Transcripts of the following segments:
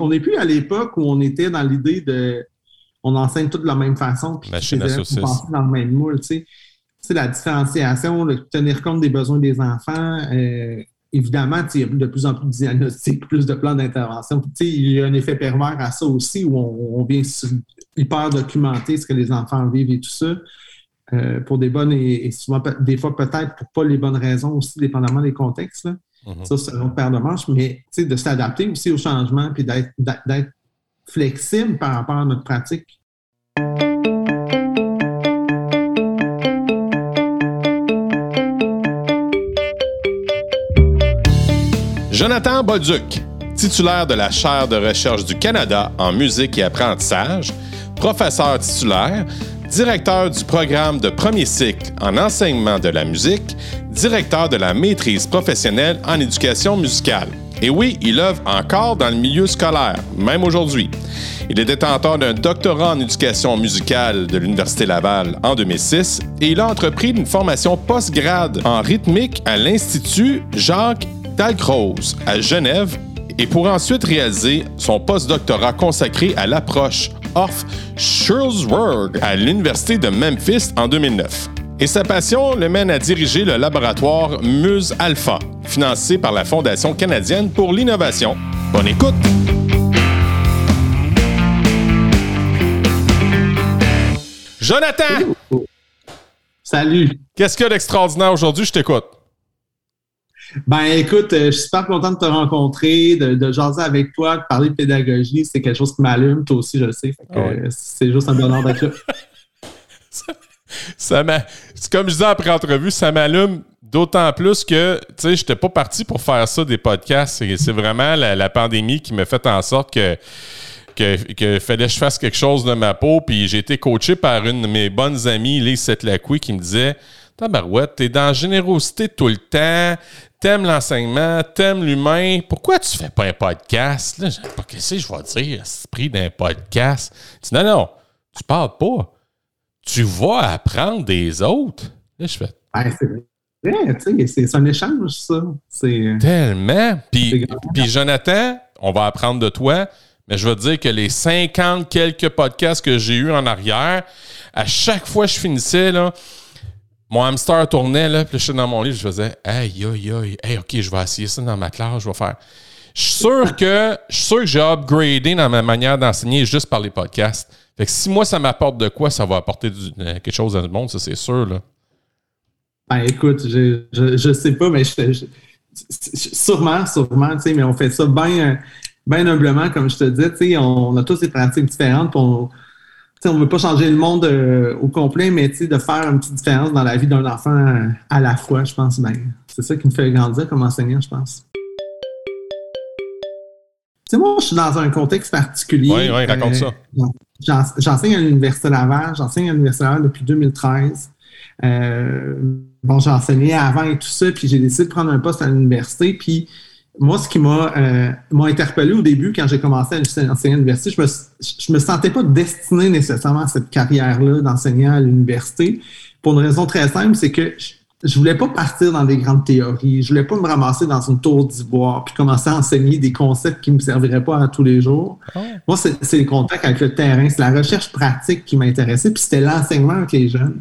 On n'est plus à l'époque où on était dans l'idée de on enseigne tout de la même façon, puis les élèves sont dans le même moule, tu sais. La différenciation, le tenir compte des besoins des enfants, euh, évidemment, tu sais, il y a de plus en plus de diagnostics, plus de plans d'intervention. Puis, tu sais, il y a un effet pervers à ça aussi, où on, on vient hyper documenter ce que les enfants vivent et tout ça, euh, pour des bonnes et, et souvent, des fois peut-être pour pas les bonnes raisons aussi, dépendamment des contextes. là. Mhm. Ça, c'est une autre paire de manches, mais de s'adapter aussi au changement puis d'être d'être flexible par rapport à notre pratique. Jonathan Bolduc, titulaire de la chaire de recherche du Canada en musique et apprentissage, professeur titulaire, directeur du programme de premier cycle en enseignement de la musique, directeur de la maîtrise professionnelle en éducation musicale. Et oui, il œuvre encore dans le milieu scolaire, même aujourd'hui. Il est détenteur d'un doctorat en éducation musicale de l'Université Laval en 2006 et il a entrepris une formation postgrade en rythmique à l'Institut Jacques Dalcroze à Genève et pour ensuite réaliser son postdoctorat consacré à l'approche Orff Schulzberg à l'Université de Memphis en 2009. Et sa passion le mène à diriger le laboratoire Muse Alpha, financé par la Fondation canadienne pour l'innovation. Bonne écoute! Jonathan, Salut! qu'est-ce qu'il y a d'extraordinaire aujourd'hui? Je t'écoute. Ben écoute, euh, je suis super content de te rencontrer, de, de jaser avec toi, de parler de pédagogie. C'est quelque chose qui m'allume, toi aussi, je le sais. Ouais. euh, C'est juste un bonheur d'être là. Ça comme je disais après entrevue, ça m'allume d'autant plus que, tu sais, j'étais pas parti pour faire ça des podcasts. C'est, vraiment la, la pandémie qui m'a fait en sorte que, que, que fallait que je fasse quelque chose de ma peau. Puis j'ai été coaché par une de mes bonnes amies, Lise Setlacqui, qui me disait Tabarouette, t'es dans la générosité tout le temps, t'aimes l'enseignement, t'aimes l'humain. Pourquoi tu fais pas un podcast? Là, dit, qu'est-ce que je vais dire, esprit d'un podcast? Dis, non, non, tu parles pas tu vas apprendre des autres. Là, je fais Ben, c'est vrai, tu sais, c'est c'est un échange, ça. C'est. tellement. Puis Jonathan, on va apprendre de toi, mais je veux te dire que les 50 quelques podcasts que j'ai eus en arrière, à chaque fois que je finissais, là, mon hamster tournait, là, puis je suis dans mon lit, je faisais Aïe, aïe, aïe, hey, OK, je vais essayer ça dans ma classe, je vais faire. Je suis sûr que sûr que j'ai upgradé dans ma manière d'enseigner juste par les podcasts. Fait que si moi, ça m'apporte de quoi, ça va apporter euh, quelque chose dans le monde, ça, c'est sûr, là. Ben écoute, je, je, sais pas, mais je, je- sûrement, sûrement, tu sais, mais on fait ça bien humblement, comme je te disais, tu sais, on, a tous des pratiques différentes, on, on veut pas changer le monde euh, au complet, mais de faire une petite différence dans la vie d'un enfant euh, à la fois, je pense, ben, c'est ça qui me fait grandir comme enseignant, je pense. Moi, je suis dans un contexte particulier. Oui, oui, raconte ça. j'en- J'enseigne à l'Université Laval. J'enseigne à l'Université Laval depuis 2013. Euh, bon, j'ai enseigné avant et tout ça, puis j'ai décidé de prendre un poste à l'université. Puis moi, ce qui m'a euh, interpellé au début, quand j'ai commencé à enseigner à l'université, je me, je me sentais pas destiné nécessairement à cette carrière-là d'enseignant à l'université. Pour une raison très simple, c'est que je, voulais pas partir dans des grandes théories. Je voulais pas me ramasser dans une tour d'ivoire puis commencer à enseigner des concepts qui me serviraient pas à tous les jours. Moi, c'est c'est le contact avec le terrain, c'est la recherche pratique qui m'intéressait, puis c'était l'enseignement avec les jeunes.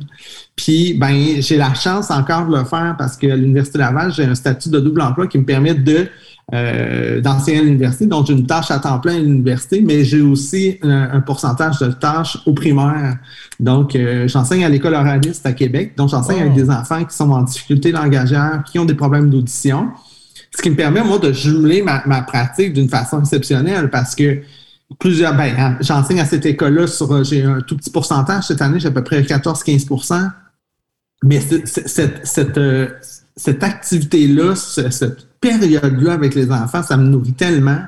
Puis, ben, j'ai la chance encore de le faire parce qu'à l'Université Laval, j'ai un statut de double emploi qui me permet de euh, d'enseigner à l'université. Donc, j'ai une tâche à temps plein à l'université, mais j'ai aussi un, un pourcentage de tâches au primaire. Donc, euh, j'enseigne à l'école oraliste à Québec. Donc, j'enseigne Oh. avec des enfants qui sont en difficulté langagière, qui ont des problèmes d'audition. Ce qui me permet, moi, de jumeler ma, ma pratique d'une façon exceptionnelle parce que plusieurs, ben, hein, j'enseigne à cette école-là sur, euh, j'ai un tout petit pourcentage cette année, j'ai à peu près 14-15% Mais c'est- c'est- cette, cette, euh, cette activité-là, ce- cette période-là avec les enfants, ça me nourrit tellement.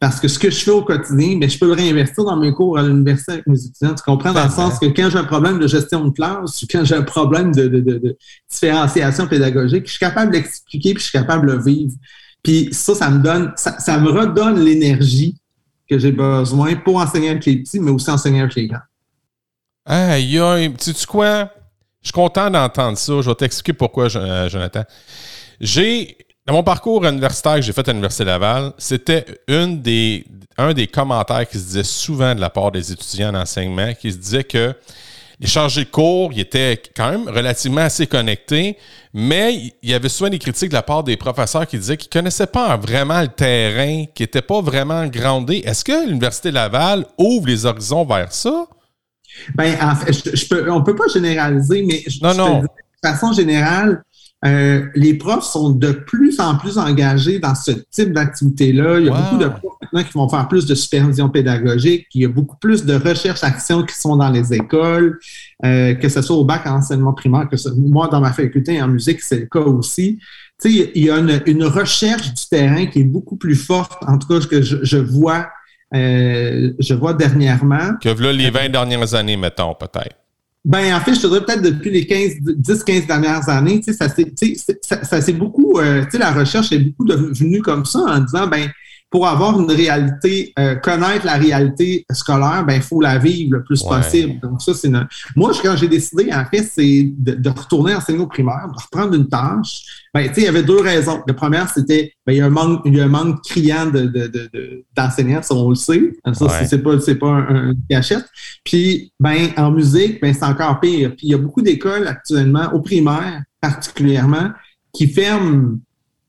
Parce que ce que je fais au quotidien, je peux le réinvestir dans mes cours à l'université avec mes étudiants. Tu comprends? Dans le sens que quand j'ai un problème de gestion de classe ou quand j'ai un problème de, de, de, de différenciation pédagogique, je suis capable de l'expliquer puis je suis capable de le vivre. Puis ça, ça me donne, ça, ça me redonne l'énergie que j'ai besoin pour enseigner avec les petits, mais aussi enseigner avec les grands. Aïe, aïe, tu sais quoi? Je suis content d'entendre ça. Je vais t'expliquer pourquoi, euh, Jonathan. J'ai Dans mon parcours universitaire que j'ai fait à l'Université Laval, c'était une des, un des commentaires qui se disait souvent de la part des étudiants en enseignement, qui se disait que les chargés de cours, ils étaient quand même relativement assez connectés, mais il y avait souvent des critiques de la part des professeurs qui disaient qu'ils ne connaissaient pas vraiment le terrain, qui n'étaient pas vraiment grandés. Est-ce que l'Université Laval ouvre les horizons vers ça? Ben, en fait, je, on ne peut pas généraliser, mais non, non. de façon générale, euh, les profs sont de plus en plus engagés dans ce type d'activité-là. Il y a beaucoup de profs maintenant qui vont faire plus de supervision pédagogique. Il y a beaucoup plus de recherche-action qui sont dans les écoles, euh, que ce soit au bac en enseignement primaire, que ce, moi, dans ma faculté en musique, c'est le cas aussi. Tu sais, il y a une, recherche du terrain qui est beaucoup plus forte, en tout cas, que je, vois, euh, je vois dernièrement. Que là, les 20 dernières années, mettons, peut-être. Ben, en fait, je te dirais peut-être depuis les 15, 10-15 dernières années, tu sais, ça s'est, ça, ça, beaucoup, euh, tu sais, la recherche est beaucoup devenue comme ça en disant, ben, pour avoir une réalité, euh, connaître la réalité scolaire, ben il faut la vivre le plus possible. Donc ça, c'est moi quand j'ai décidé en fait, c'est de, retourner enseigner au primaire, de reprendre une tâche. Ben tu sais, il y avait deux raisons. La première, c'était ben il y a un manque, il y a un manque criant de, d'enseignants, ça on le sait. Ça c'est pas c'est pas un, un, cachette. Puis ben en musique, ben c'est encore pire. Puis il y a beaucoup d'écoles actuellement au primaire particulièrement qui ferment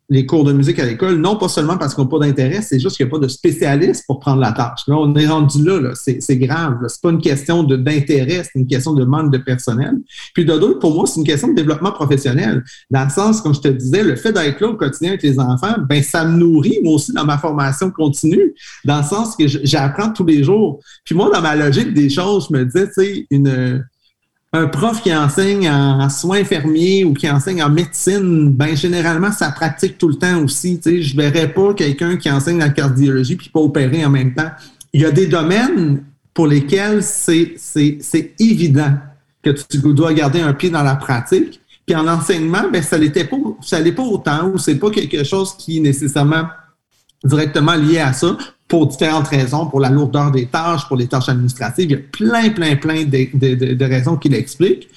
les cours de musique à l'école, non pas seulement parce qu'on n'a pas d'intérêt, c'est juste qu'il n'y a pas de spécialiste pour prendre la tâche. Là, on est rendu là, là. c'est grave. C'est pas une question d'intérêt, c'est une question de manque de personnel. Puis de pour moi, c'est une question de développement professionnel. Dans le sens, comme je te disais, le fait d'être là au quotidien avec les enfants, ben ça me nourrit, moi aussi, dans ma formation continue, dans le sens que j'apprends tous les jours. Puis moi, dans ma logique des choses, je me disais, tu sais, une un prof qui enseigne en soins infirmiers ou qui enseigne en médecine, ben généralement, ça pratique tout le temps aussi. Tu sais, je verrais pas quelqu'un qui enseigne la cardiologie puis pas opérer en même temps. Il y a des domaines pour lesquels c'est évident que tu dois garder un pied dans la pratique. Puis en enseignement, ben ça l'était pas, l'est pas autant ou c'est pas quelque chose qui nécessairement directement lié à ça pour différentes raisons, pour la lourdeur des tâches, pour les tâches administratives. Il y a plein, plein, plein de, raisons qui l'expliquent.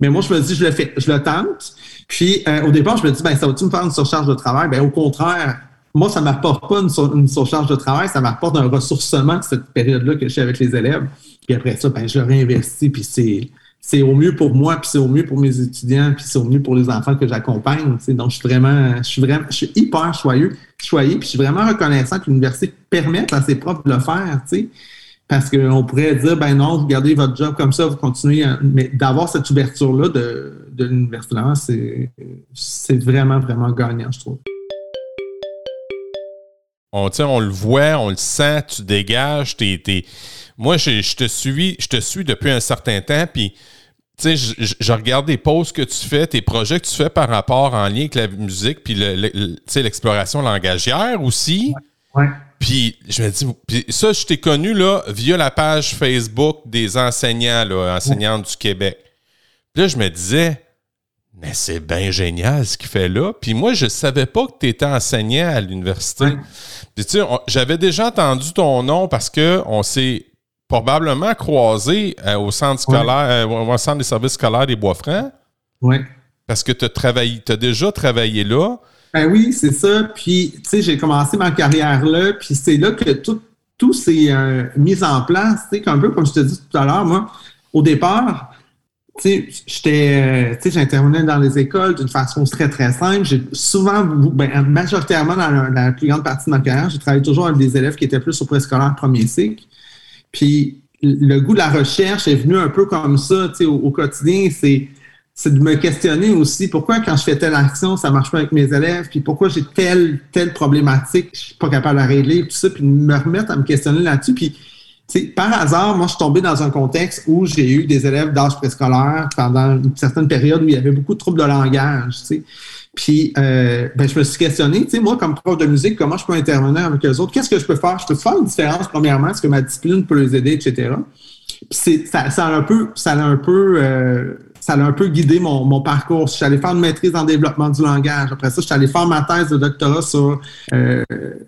Mais moi, je me dis, je le fais, je le tente. Puis, euh, au départ, je me dis, ben, ça va-tu me faire une surcharge de travail? Ben, au contraire, moi, ça ne m'apporte pas une, surcharge de travail, ça m'apporte un ressourcement cette période-là que je suis avec les élèves. Puis après ça, ben, je le réinvestis, puis c'est, c'est au mieux pour moi, puis c'est au mieux pour mes étudiants, puis c'est au mieux pour les enfants que j'accompagne. Donc, je suis vraiment, je suis vraiment, je suis hyper choyeux, choyé, puis je suis vraiment reconnaissant que l'université permette à ses profs de le faire, tu sais. Parce qu'on pourrait dire, ben non, vous gardez votre job comme ça, vous continuez, mais d'avoir cette ouverture-là de, de l'université, c'est, vraiment, vraiment gagnant, je trouve. On, on le voit, on le sent, tu dégages, moi, je, te suis, je te suis depuis un certain temps, puis tu sais, je, regarde des pauses que tu fais, tes projets que tu fais par rapport en lien avec la musique, puis l'exploration langagière aussi. Ouais. Puis je me dis, puis ça, je t'ai connu là, via la page Facebook des enseignants, là, enseignantes du Québec. Puis là, je me disais, mais c'est bien génial ce qu'il fait là. Puis moi, je savais pas que tu étais enseignant à l'université. Puis tu sais, j'avais déjà entendu ton nom parce que on s'est probablement croisé euh, au centre scolaire, euh, au centre des services scolaires des Bois-Francs. Oui. Parce que tu as as déjà travaillé là. Ben oui, c'est ça. Puis, tu sais, j'ai commencé ma carrière là, puis c'est là que tout, tout s'est euh, mis en place. Tu sais, un peu comme je te dis tout à l'heure, moi, au départ, tu sais, j'intervenais dans les écoles d'une façon très, très simple. J'ai souvent, ben, majoritairement dans la, plus grande partie de ma carrière, j'ai travaillé toujours avec des élèves qui étaient plus au préscolaire premier cycle. Puis le goût de la recherche est venu un peu comme ça, tu sais, au, quotidien, c'est c'est de me questionner aussi pourquoi quand je fais telle action, ça marche pas avec mes élèves, puis pourquoi j'ai telle, telle problématique, je suis pas capable de régler, tout ça, puis de me remettre à me questionner là-dessus. Puis par hasard, moi, je suis tombé dans un contexte où j'ai eu des élèves d'âge préscolaire pendant une certaine période où il y avait beaucoup de troubles de langage. Tu sais. Puis, euh, ben, je me suis questionné, tu sais, moi, comme prof de musique, comment je peux intervenir avec eux autres? Qu'est-ce que je peux faire? Je peux faire une différence, premièrement, est-ce que ma discipline peut les aider, etc. Puis, ça, ça, a un peu, ça a un peu, euh, ça a un peu guidé mon, mon parcours. Je suis allé faire une maîtrise en développement du langage. Après ça, je suis allé faire ma thèse de doctorat sur euh,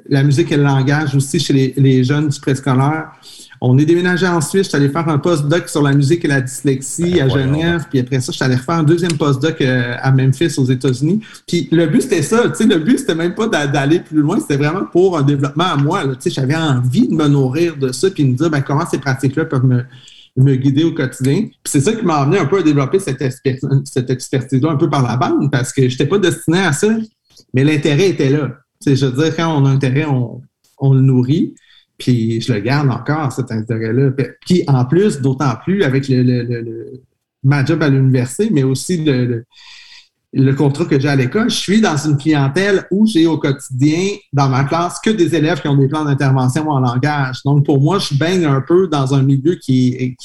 la musique et le langage aussi chez les, les jeunes du préscolaire. On est déménagé en Suisse. Je suis allé faire un post-doc sur la musique et la dyslexie Ben, à Genève. Puis après ça, je suis allé refaire un deuxième post-doc euh, à Memphis, aux États-Unis. Puis le but, c'était ça. Tu sais, le but, c'était même pas d'a- d'aller plus loin. C'était vraiment pour un développement à moi. Tu sais, j'avais envie de me nourrir de ça puis de me dire ben, comment ces pratiques-là peuvent me, me guider au quotidien. Puis c'est ça qui m'a amené un peu à développer cette, exper- cette expertise-là un peu par la bande parce que je n'étais pas destiné à ça, mais l'intérêt était là. Tu sais, je veux dire, quand on a un intérêt, on, on le nourrit. Puis je le garde encore, cet intérêt-là. Puis en plus, d'autant plus avec le, ma job à l'université, mais aussi le, le- contrat que j'ai à l'école, je suis dans une clientèle où j'ai au quotidien, dans ma classe, que des élèves qui ont des plans d'intervention en langage. Donc, pour moi, je baigne un peu dans un milieu qui,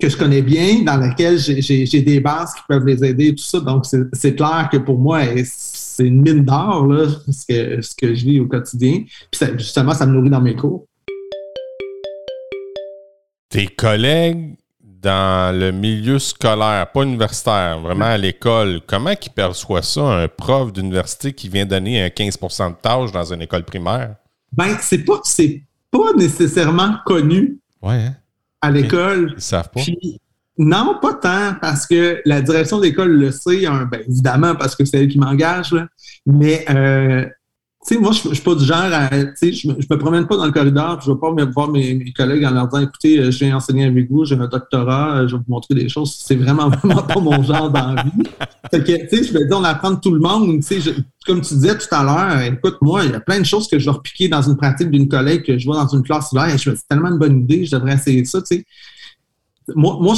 que je connais bien, dans lequel j'ai- des bases qui peuvent les aider tout ça. Donc, c'est clair que pour moi, c'est une mine d'or, là, ce que, ce que je vis au quotidien. Puis ça- justement, ça me nourrit dans mes cours. Tes collègues dans le milieu scolaire, pas universitaire, vraiment à l'école, comment ils perçoivent ça, un prof d'université qui vient donner un 15 de tâches dans une école primaire? Ben, c'est pas, c'est pas nécessairement connu Ouais, hein? à l'école. Ils savent pas. Puis, non, pas tant, parce que la direction d'école le sait, hein, ben, évidemment, parce que c'est elle qui m'engage, mais euh, tu sais, moi, je ne suis pas du genre à, tu sais, je, me- promène pas dans le corridor, je ne vais pas voir mes, collègues en leur disant, écoutez, euh, je viens enseigner avec vous, j'ai un doctorat, euh, je vais vous montrer des choses. C'est vraiment, vraiment pas mon genre d'envie. Que, tu sais, je vais dire, on apprend tout le monde, comme tu disais tout à l'heure, écoute, moi, il y a plein de choses que je vais repiquer dans une pratique d'une collègue que je vois dans une classe là, et je me dis, c'est tellement une bonne idée, je devrais essayer ça, tu sais moi, moi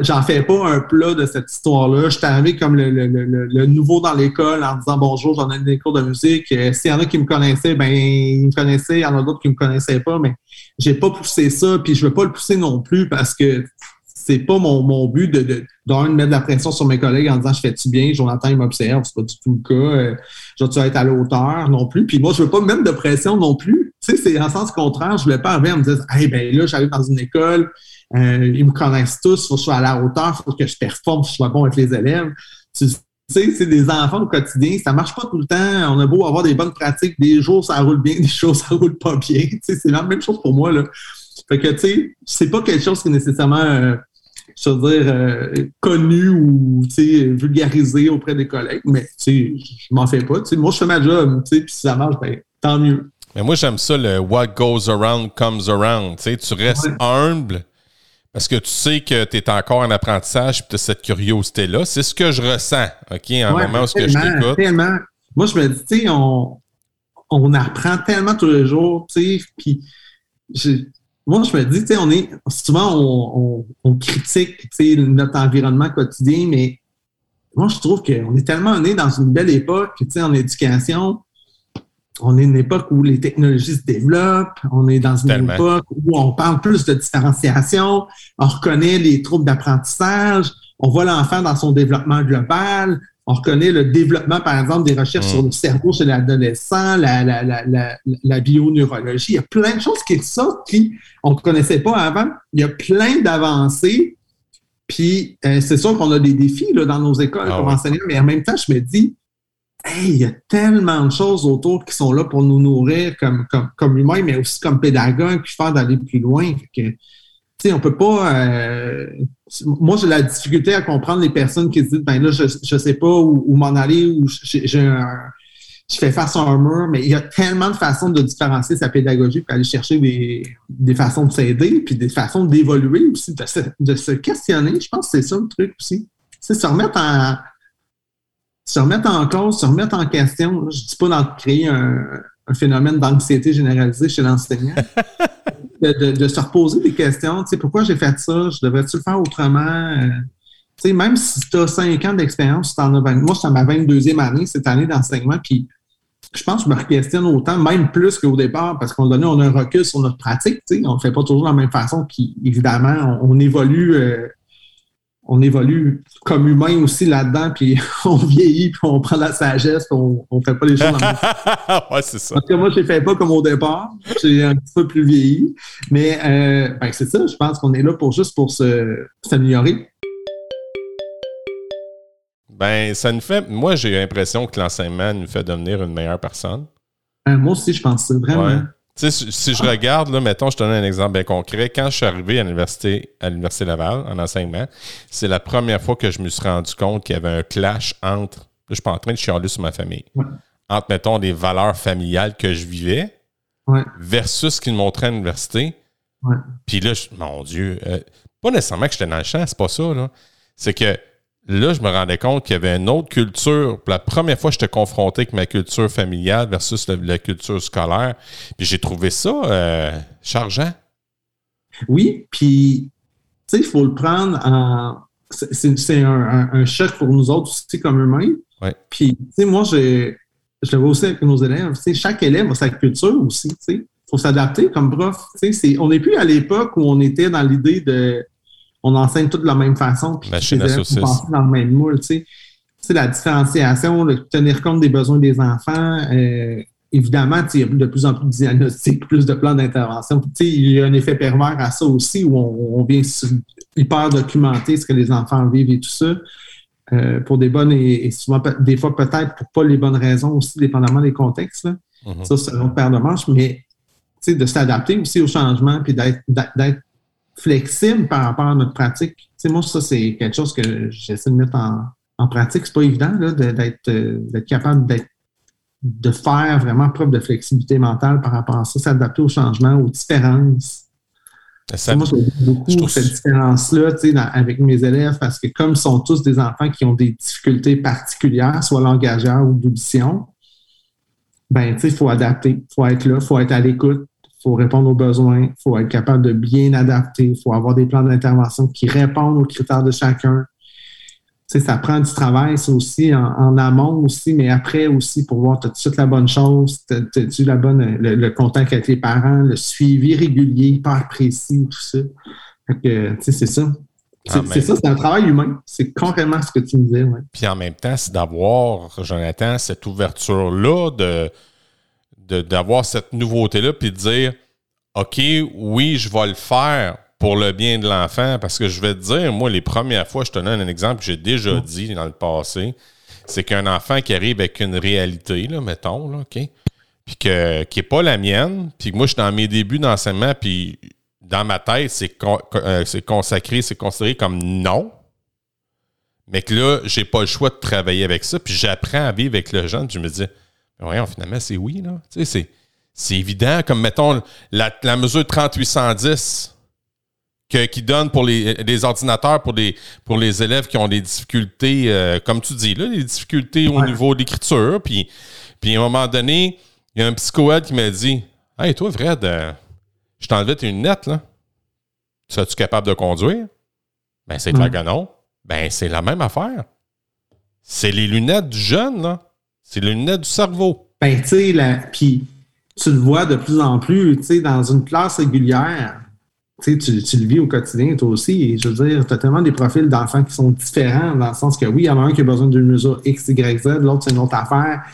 j'en, fais pas un plat de cette histoire-là. Je suis arrivé comme le, le- le- le nouveau dans l'école en disant bonjour, j'en ai des cours de musique. Euh, S'il y en a qui me connaissaient, ben ils me connaissaient. Il y en a d'autres qui me connaissaient pas, mais j'ai pas poussé ça, puis je veux pas le pousser non plus parce que c'est pas mon, mon but de, de, de mettre de la pression sur mes collègues en disant je fais-tu bien, Jonathan il m'observe, c'est pas du tout le cas. Euh, je vais-tu être à la hauteur non plus? Puis moi, je veux pas me mettre de pression non plus. Tu sais, c'est en sens contraire, je voulais pas arriver à me dire Hey, ben là, j'arrive dans une école, euh, ils me connaissent tous, faut que je sois à la hauteur, faut que je performe, faut que je sois bon avec les élèves. Tu sais, c'est des enfants au quotidien, ça marche pas tout le temps. On a beau avoir des bonnes pratiques, des jours ça roule bien, des jours ça roule pas bien. Tu sais, c'est la même chose pour moi, là. Fait que, tu sais, c'est pas quelque chose qui est nécessairement, euh, je veux dire, euh, connu ou, tu sais, vulgarisé auprès des collègues, mais, tu sais, je m'en fais pas. Tu sais, moi, je fais ma job, tu sais, puis si ça marche, ben, tant mieux. Mais moi, j'aime ça, le what goes around comes around. Tu sais, tu restes Ouais. humble parce que tu sais que tu es encore en apprentissage et tu as cette curiosité-là. C'est ce que je ressens, OK, en Ouais, moment où ce que je t'écoute. Tellement. Moi, je me dis, tu sais, on, on apprend tellement tous les jours, tu sais, puis moi, je me dis, tu sais, on est, souvent, on, on- on critique, tu sais, notre environnement quotidien, mais moi, je trouve qu'on est tellement né dans une belle époque, tu sais, en éducation, on est une époque où les technologies se développent, on est dans une Tellement. époque où on parle plus de différenciation, on reconnaît les troubles d'apprentissage, on voit l'enfant dans son développement global, on reconnaît le développement, par exemple, des recherches Mm. sur le cerveau chez l'adolescent, la, la, la, la, la bioneurologie. Il y a plein de choses qui sortent qui on ne connaissait pas avant. Il y a plein d'avancées. Puis, euh, c'est sûr qu'on a des défis là, dans nos écoles Ah comme ouais. enseignants, mais en même temps, je me dis, hey, il y a tellement de choses autour qui sont là pour nous nourrir comme, comme, humains, mais aussi comme pédagogues, puis faire d'aller plus loin. Fait que, on peut pas. euh, moi, j'ai la difficulté à comprendre les personnes qui se disent, ben là, je, je sais pas où, m'en aller, ou je fais face à un mur, mais il y a tellement de façons de différencier sa pédagogie pour aller chercher des, des façons de s'aider, puis des façons d'évoluer aussi, de se, de se questionner. Je pense que c'est ça le truc aussi. C'est se remettre en se remettre en cause, se remettre en question. Je dis pas d'en créer un, un phénomène d'anxiété généralisée chez l'enseignant. de, de- de se reposer des questions. Tu sais, pourquoi j'ai fait ça? Je devrais-tu le faire autrement? Euh, tu sais, même si tu as cinq ans d'expérience, si t'en as 20 moi, c'est ma 22e année cette année d'enseignement, puis je pense que je me questionne autant, même plus qu'au départ, parce moment donné, on a un recul sur notre pratique. tu sais. On ne fait pas toujours de la même façon, puis évidemment, on, on évolue. euh, on évolue comme humain aussi là-dedans, puis on vieillit, puis on prend la sagesse, puis on ne fait pas les choses dans le même ouais, c'est ça. tout cas, moi, je ne les fais pas comme au départ. J'ai un petit peu plus vieilli. Mais euh, ben, c'est ça, je pense qu'on est là pour juste pour s'améliorer. Ben, ça nous fait. Moi, j'ai l'impression que l'enseignement nous fait devenir une meilleure personne. Euh, moi aussi, je pense ça, vraiment. Ouais. Sais, si je regarde, là, mettons, je te donne un exemple bien concret. Quand je suis arrivé à l'Université, à l'Université Laval, en enseignement, c'est la première fois que je me suis rendu compte qu'il y avait un clash entre. Là, je suis pas en train de chialer sur ma famille. Entre, mettons, des valeurs familiales que je vivais versus ce qu'ils montraient à l'université. Puis là, mon Dieu, euh, pas nécessairement que j'étais dans le champ, c'est pas ça, là. C'est que là, je me rendais compte qu'il y avait une autre culture. Pour la première fois, j'étais confronté avec ma culture familiale versus la, culture scolaire. Puis j'ai trouvé ça euh, chargeant. Oui, puis, tu sais, il faut le prendre en. C'est un, choc pour nous autres aussi comme humains. Puis, tu sais, moi, je, je le vois aussi avec nos élèves. Tu sais, chaque élève a sa culture aussi, tu sais. Il faut s'adapter comme prof. Tu sais, on n'est plus à l'époque où on était dans l'idée de on enseigne tout de la même façon. Puis Machine à saucisse. dans le même moule, tu sais. la différenciation, tenir compte des besoins des enfants. Euh, évidemment, il y a de plus en plus de diagnostics, plus de plans d'intervention. Il y a un effet pervers à ça aussi où on, vient hyper documenter ce que les enfants vivent et tout ça. Euh, pour des bonnes et, souvent des fois peut-être pour pas les bonnes raisons aussi, dépendamment des contextes. Mm-hmm. Ça, c'est un autre paire de manches, mais de s'adapter aussi au changement puis d'être flexible par rapport à notre pratique. Tu moi, ça, c'est quelque chose que j'essaie de mettre en, en pratique. C'est pas évident euh, d'être capable d'être de faire vraiment preuve de flexibilité mentale par rapport à ça, s'adapter au changement, aux différences. Ça, moi, je beaucoup cette différence-là avec mes élèves parce que comme ils sont tous des enfants qui ont des difficultés particulières, soit langagères ou d'audition, ben, il faut adapter, il faut être là, il faut être à l'écoute, faut répondre aux besoins, il faut être capable de bien adapter, il faut avoir des plans d'intervention qui répondent aux critères de chacun. Tu sais, ça prend du travail, ça aussi, en, amont aussi, mais après aussi, pour voir, tu as tout de suite la bonne chose, tu la bonne, le, contact avec les parents, le suivi régulier, hyper précis, tout ça. Fait que, tu sais, c'est ça. C'est ça, c'est un travail humain. C'est carrément ce que tu me disais. Puis en même temps, c'est d'avoir, Jonathan, cette ouverture-là de d'avoir cette nouveauté-là, puis de dire, OK, oui, je vais le faire pour le bien de l'enfant, parce que je vais te dire, moi, les premières fois, je te donne un exemple que j'ai déjà mm. dit dans le passé, c'est qu'un enfant qui arrive avec une réalité, là, mettons, là, OK, puis que, qui n'est pas la mienne, puis que moi, je suis dans mes débuts d'enseignement, puis dans ma tête, c'est euh, consacré, c'est considéré comme non, mais que là, j'ai pas le choix de travailler avec ça, puis j'apprends à vivre avec le jeune, je me dis, Voyons, finalement, c'est oui. Là. Tu sais, c'est évident, comme mettons la, la mesure 3810 que, qui donne pour les, les, ordinateurs pour les, pour les élèves qui ont des difficultés, euh, comme tu dis, là, des difficultés au niveau d'écriture. Puis, puis à un moment donné, il y a un psychoède qui m'a dit Hey, toi, Fred, euh, je t'enlevais tes lunettes, là. Serais-tu capable de conduire? Ben, c'est clair que non. Ben, c'est la même affaire. C'est les lunettes du jeune, là. C'est le nez du cerveau. Ben, tu sais, puis tu le vois de plus en plus, tu sais, dans une classe régulière. Tu, tu, le vis au quotidien, toi aussi. Je veux dire, tu as tellement des profils d'enfants qui sont différents, dans le sens que oui, il y en a un qui a besoin d'une mesure X, Y, Z, l'autre, c'est une autre affaire.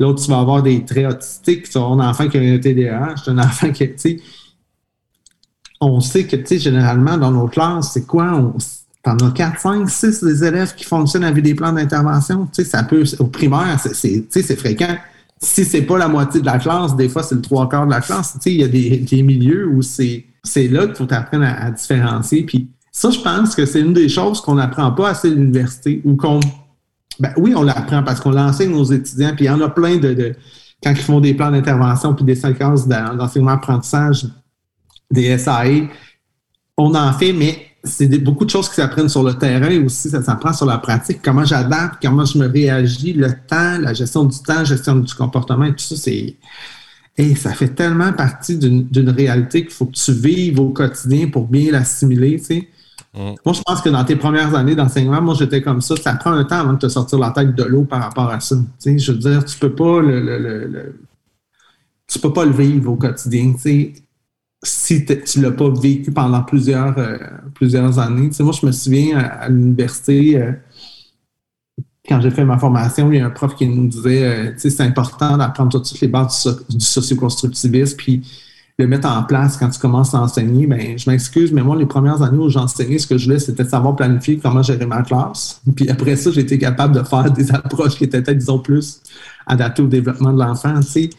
L'autre, tu vas avoir des traits autistiques. Tu as un enfant qui a un TDAH, un enfant qui, on sait que, tu sais, généralement, dans nos classes, c'est quoi? On, T'en as 4, 5, 6 des élèves qui fonctionnent avec des plans d'intervention. Tu sais, ça peut, au primaire, c'est fréquent. Si c'est pas la moitié de la classe, des fois, c'est le trois quarts de la classe. Tu sais, il y a des, milieux où c'est là qu'il faut apprendre à, différencier. Puis ça, je pense que c'est une des choses qu'on n'apprend pas assez à l'université ou qu'on. Ben, oui, on l'apprend parce qu'on l'enseigne aux étudiants. Puis il y en a plein de, quand ils font des plans d'intervention puis des séquences d'enseignement-apprentissage, des SAE, on en fait, mais c'est beaucoup de choses qui s'apprennent sur le terrain aussi, ça s'apprend sur la pratique, comment j'adapte, comment je me réagis, le temps, la gestion du temps, la gestion du comportement, tout ça, c'est. Et ça fait tellement partie d'une réalité qu'il faut que tu vives au quotidien pour bien l'assimiler, tu sais. Mm. Moi, je pense que dans tes premières années d'enseignement, moi, j'étais comme ça. Ça prend un temps avant de te sortir la tête de l'eau par rapport à ça. Tu sais, je veux dire, tu peux pas le, tu peux pas le vivre au quotidien. Tu sais si tu l'as pas vécu pendant plusieurs, euh, plusieurs années. moi, je me souviens à, l'université, euh, quand j'ai fait ma formation, il y a un prof qui nous disait euh, c'est important d'apprendre toutes les bases du, socioconstructivisme, puis le mettre en place quand tu commences à enseigner. Ben, je m'excuse, mais moi, les premières années où j'enseignais, ce que je voulais, c'était savoir planifier comment gérer ma classe. Puis après ça, j'ai été capable de faire des approches qui étaient, disons, plus adaptées au développement de l'enfant. Tu sais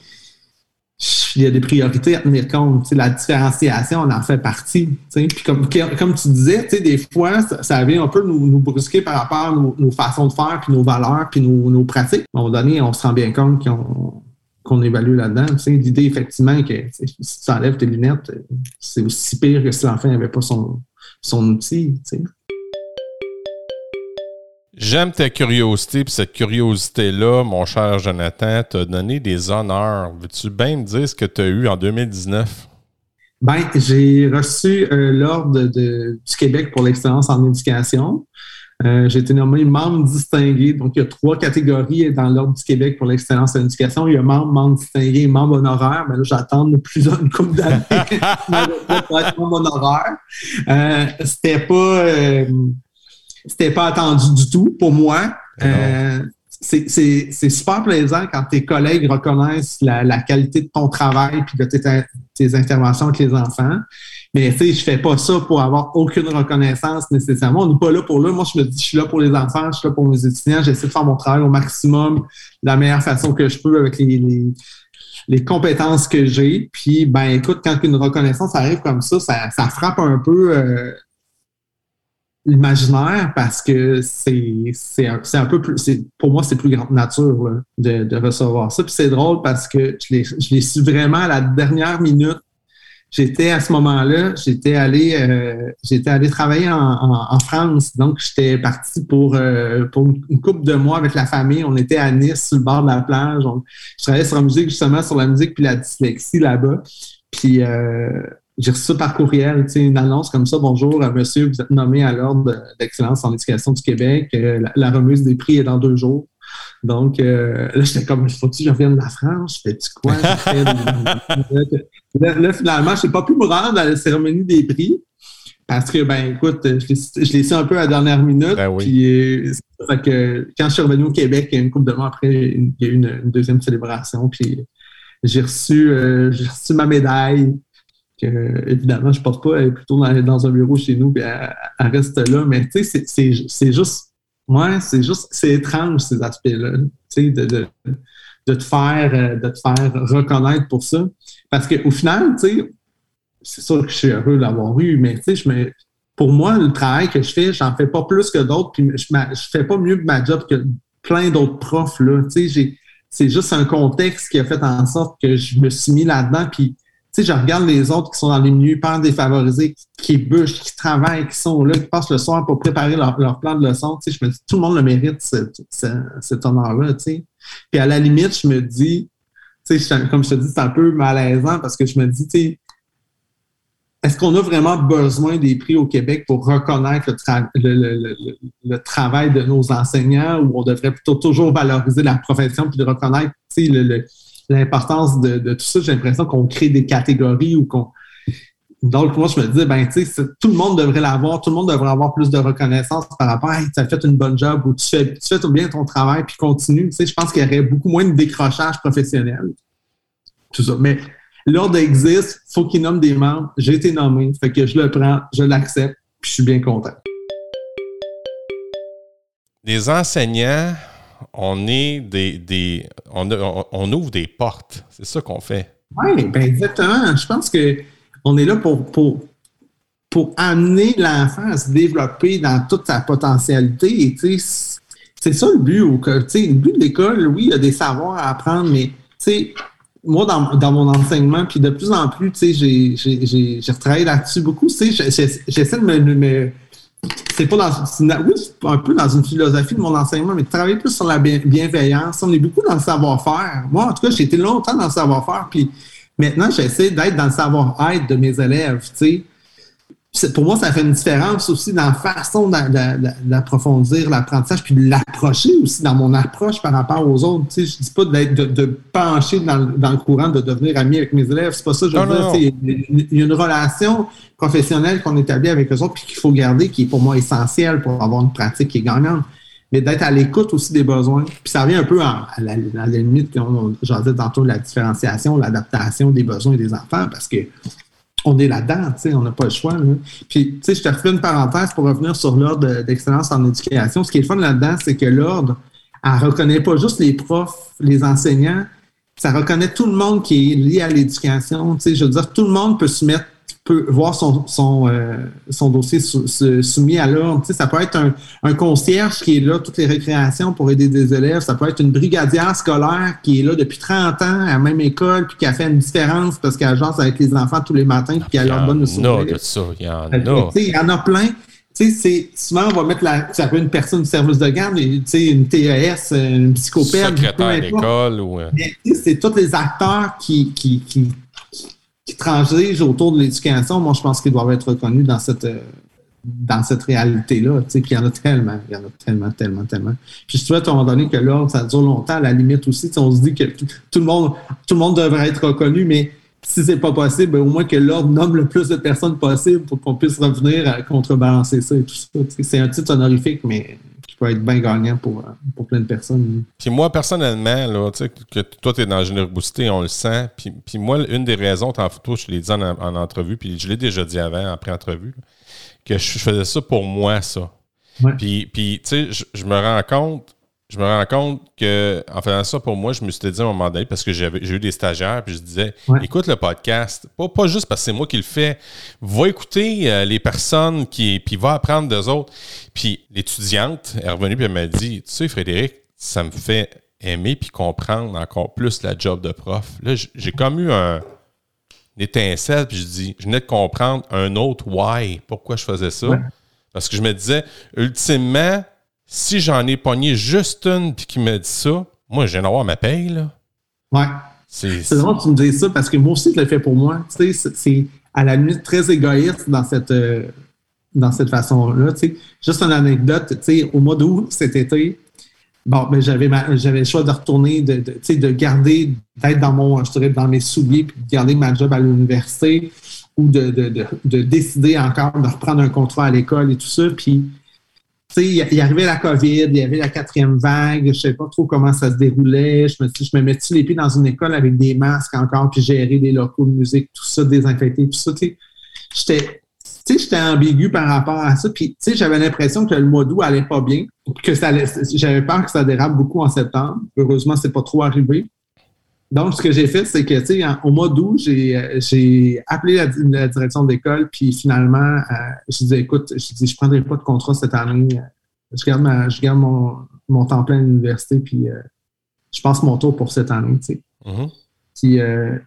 il y a des priorités à tenir compte. la différenciation, on en fait partie. Puis comme, comme tu disais, des fois, ça, vient un peu nous, brusquer par rapport à nos, façons de faire, puis nos valeurs, puis nos, pratiques. À un moment donné, on se rend bien compte qu'on évalue là-dedans. L'idée, effectivement, que si tu enlèves tes lunettes, c'est aussi pire que si l'enfant n'avait pas son, son outil. J'aime ta curiosité, puis cette curiosité-là, mon cher Jonathan, t'a donné des honneurs. Veux-tu bien me dire ce que tu as eu en 2019? Ben, j'ai reçu euh, l'Ordre du Québec pour l'excellence en éducation. Euh, j'ai été nommé membre distingué. Donc, il y a trois catégories dans l'Ordre du Québec pour l'excellence en éducation. Il y a membre, membre distingué membre honoraire. Mais là, j'attends plus d'une couple d'années pour être membre honoraire. Euh, c'était pas c'était pas attendu du tout pour moi. Euh, c'est super plaisant quand tes collègues reconnaissent la, qualité de ton travail puis de tes, interventions avec les enfants. Mais tu sais, je fais pas ça pour avoir aucune reconnaissance nécessairement. On n'est pas là pour là. Moi, je me dis, je suis là pour les enfants, je suis là pour mes étudiants. J'essaie de faire mon travail au maximum, de la meilleure façon que je peux avec les, les, compétences que j'ai. Puis, ben, écoute, quand une reconnaissance arrive comme ça, ça, frappe un peu. Euh, l'imaginaire parce que c'est un, un, peu plus, pour moi, c'est plus grande nature de, de, recevoir ça. Puis c'est drôle parce que je l'ai su vraiment à la dernière minute. J'étais à ce moment-là, j'étais allé, euh, j'étais allé travailler en, en, France. Donc, j'étais parti pour, euh, pour une couple de mois avec la famille. On était à Nice, sur le bord de la plage. je travaillais sur la musique, justement, sur la musique puis la dyslexie là-bas. Puis, euh, j'ai reçu ça par courriel, une annonce comme ça. Bonjour, euh, monsieur, vous êtes nommé à l'Ordre d'excellence en éducation du Québec. Euh, la, remise des prix est dans deux jours. Donc, euh, là, j'étais comme, faut-tu que je revienne de la France? Fais-tu quoi? là, finalement, je n'ai pas pu me rendre à la cérémonie des prix parce que, ben, écoute, je l'ai su un peu à la dernière minute. Ben puis, que, quand je suis revenu au Québec, une couple de mois après, il y a eu une, deuxième célébration. Puis, j'ai reçu, j'ai reçu ma médaille que, évidemment, je porte pas, elle plutôt dans, un bureau chez nous, puis elle, reste là. Mais tu sais, c'est juste, ouais, c'est juste, c'est étrange ces aspects-là, tu sais, de, de, de, te faire, euh, de te faire reconnaître pour ça. Parce qu'au final, tu sais, c'est sûr que je suis heureux d'avoir eu, mais tu sais, je me, pour moi, le travail que je fais, j'en fais pas plus que d'autres, puis je, je fais pas mieux que ma job que plein d'autres profs, là. Tu sais, c'est juste un contexte qui a fait en sorte que je me suis mis là-dedans, puis sais, je regarde les autres qui sont dans les milieux hyper défavorisés, qui bûchent, qui travaillent, qui sont là, qui passent le soir pour préparer leur, plan de leçon. Tu sais, je me dis, tout le monde le mérite, cet honneur-là. Tu sais. Puis à la limite, je me dis, tu sais, comme je te dis, c'est un peu malaisant parce que je me dis, tu sais, est-ce qu'on a vraiment besoin des prix au Québec pour reconnaître le, travail de nos enseignants ou on devrait plutôt toujours valoriser la profession puis de reconnaître tu sais, le, l'importance de, tout ça. J'ai l'impression qu'on crée des catégories ou qu'on. Donc, moi, je me dis, ben, tu sais, tout le monde devrait l'avoir, tout le monde devrait avoir plus de reconnaissance par rapport à, tu as fait une bonne job ou tu fais, tu fais bien ton travail, puis continue. Tu sais, je pense qu'il y aurait beaucoup moins de décrochage professionnel. Tout ça. Mais l'ordre existe, il faut qu'il nomme des membres. J'ai été nommé, fait que je le prends, je l'accepte, puis je suis bien content. Les enseignants, on est des, on, ouvre des portes. C'est ça qu'on fait. Oui, ben exactement. Je pense que on est là pour, amener l'enfant à se développer dans toute sa potentialité. c'est ça le but. le but de l'école, oui, il y a des savoirs à apprendre, mais moi, dans, mon enseignement, puis de plus en plus, j'ai retravaillé là-dessus beaucoup. J'essaie de me c'est pas dans oui, un peu dans une philosophie de mon enseignement, mais de travailler plus sur la bienveillance. On est beaucoup dans le savoir-faire. Moi, en tout cas, j'ai été longtemps dans le savoir-faire, puis maintenant, j'essaie d'être dans le savoir-être de mes élèves. Tu sais pour moi, ça fait une différence aussi dans la façon d'approfondir l'apprentissage, puis de l'approcher aussi dans mon approche par rapport aux autres. Tu sais, je dis pas de, de, pencher dans, le courant de devenir ami avec mes élèves, c'est pas ça. Je veux dire, il y a une relation professionnelle qu'on établit avec eux autres, puis qu'il faut garder, qui est pour moi essentielle pour avoir une pratique qui est gagnante. Mais d'être à l'écoute aussi des besoins. Puis ça revient un peu à, la, à la, limite, j'en disais tantôt, la différenciation, l'adaptation des besoins des enfants, parce que on est là-dedans, on n'a pas le choix. Puis, tu sais, je te refais une parenthèse pour revenir sur l'ordre d'excellence en éducation. Ce qui est fun là-dedans, c'est que l'ordre, elle reconnaît pas juste les profs, les enseignants, ça reconnaît tout le monde qui est lié à l'éducation. Je veux dire, tout le monde peut se mettre peut voir son, son, euh, son dossier soumis à l'ordre. Tu sais, ça peut être un, un, concierge qui est là toutes les récréations pour aider des élèves. Ça peut être une brigadière scolaire qui est là depuis 30 ans à la même école puis qui a fait une différence parce qu'elle agence avec les enfants tous les matins puis qui a leur bonne sourire. Il y en a. Il y en a plein. Tu sais, souvent, on va mettre la, ça peut être une personne du service de garde, tu sais, une TES, une psychopède. Secrétaire d'école ou. Euh, c'est tous les acteurs qui, qui, qui, qui transigent autour de l'éducation. Moi, je pense qu'ils doivent être reconnus dans cette, euh, dans cette réalité-là. Tu sais, puis il y en a tellement, il y en a tellement, tellement, tellement. Puis je souhaite à un moment donné que l'ordre, ça dure longtemps, à la limite aussi. on se dit que tout le monde, tout le monde devrait être reconnu, mais si c'est pas possible, ben, au moins que l'ordre nomme le plus de personnes possible pour qu'on puisse revenir à contrebalancer ça et tout ça. C'est un titre honorifique, mais qui peut être bien gagnant pour, pour plein de personnes. Puis moi, personnellement, là, que toi, tu es dans la générosité, on le sent. Puis, puis moi, une des raisons, tantôt, je l'ai dit en, entrevue, puis je l'ai déjà dit avant, après entrevue, que je faisais ça pour moi, ça. Puis, puis tu sais, je me rends compte je me rends compte que en faisant ça pour moi, je me suis dit à un moment donné, parce que j'ai eu des stagiaires, puis je disais écoute le podcast, pas, pas juste parce que c'est moi qui le fais, va écouter euh, les personnes qui puis va apprendre d'eux autres. Puis l'étudiante est revenue puis elle m'a dit Tu sais, Frédéric, ça me fait aimer puis comprendre encore plus la job de prof. Là, j'ai comme eu un une étincelle, puis je dis, je venais de comprendre un autre why, pourquoi je faisais ça. Parce que je me disais, ultimement, si j'en ai pogné juste une puis qui me dit ça, moi, je viens d'avoir ma paye, là. Ouais. C'est drôle que tu me dises ça parce que moi aussi, je l'ai fait pour moi. Tu sais, c'est à la limite très égoïste dans cette, euh, dans cette façon-là. Tu sais. Juste une anecdote, tu sais, au mois d'août cet été, bon, ben, j'avais, j'avais le choix de retourner, de, de, tu sais, de garder, d'être dans mon, je dirais, dans mes souliers puis de garder ma job à l'université ou de, de, de, décider encore de reprendre un contrat à l'école et tout ça. Puis il y arrivait la COVID, il y avait la quatrième vague, je ne savais pas trop comment ça se déroulait. Je me suis je me mettais les pieds dans une école avec des masques encore, puis gérer des locaux de musique, tout ça, désinfecter, tout ça. J'étais j'étais ambigu par rapport à ça. Puis, j'avais l'impression que le mois d'août allait pas bien, que ça j'avais peur que ça dérape beaucoup en septembre. Heureusement, c'est pas trop arrivé. Donc, ce que j'ai fait, c'est que, tu sais, au mois d'août, j'ai appelé la, direction d'école, puis finalement, euh, je disais, écoute, je dis, je prendrai pas de contrat cette année. Je garde, ma, je garde mon, mon temps plein à l'université, puis euh, je passe mon tour pour cette année, tu sais. Mm-hmm. Puis, euh,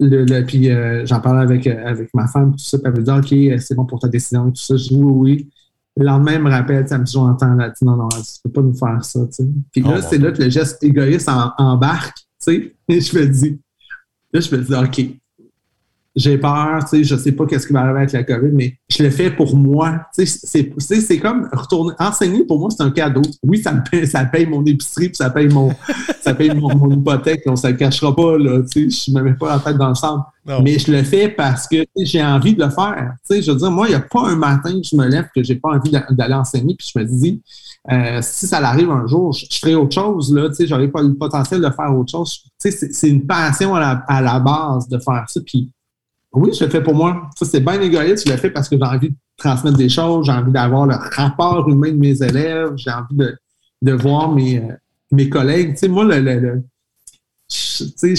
le, puis j'en parlais avec, avec ma femme, tout ça, puis elle me dit, OK, c'est bon pour ta décision, tout ça. Je dis, oui, oui. Le lendemain, elle me rappelle, elle me dit, j'entends, là, non, non, tu peux pas nous faire ça, tu sais. Puis là, oh, c'est là que le geste égoïste embarque sais, et je me dis, là, je me dis, OK, j'ai peur, tu sais, je sais pas qu'est-ce qui va arriver avec la COVID, mais je le fais pour moi. Tu sais, c'est comme retourner, enseigner pour moi, c'est un cadeau. Oui, ça me paye, ça paye mon épicerie, puis ça paye mon, ça paye mon, hypothèque, on ne le cachera pas, là, tu sais, je me mets pas la tête dans le centre. Mais je le fais parce que j'ai envie de le faire. Tu sais, je veux dire, moi, il n'y a pas un matin que je me lève que j'ai pas envie d'aller enseigner, puis je me dis, euh, si ça arrive un jour, je, ferai autre chose, là, tu sais, j'aurais pas le potentiel de faire autre chose. Tu sais, c'est une passion à la, base de faire ça. Puis, oui, je le fais pour moi. Ça, c'est bien égoïste. Je le fais parce que j'ai envie de transmettre des choses, j'ai envie d'avoir le rapport humain de mes élèves, j'ai envie de, de voir mes, euh, mes collègues. Tu sais, moi, le, le, le tu sais,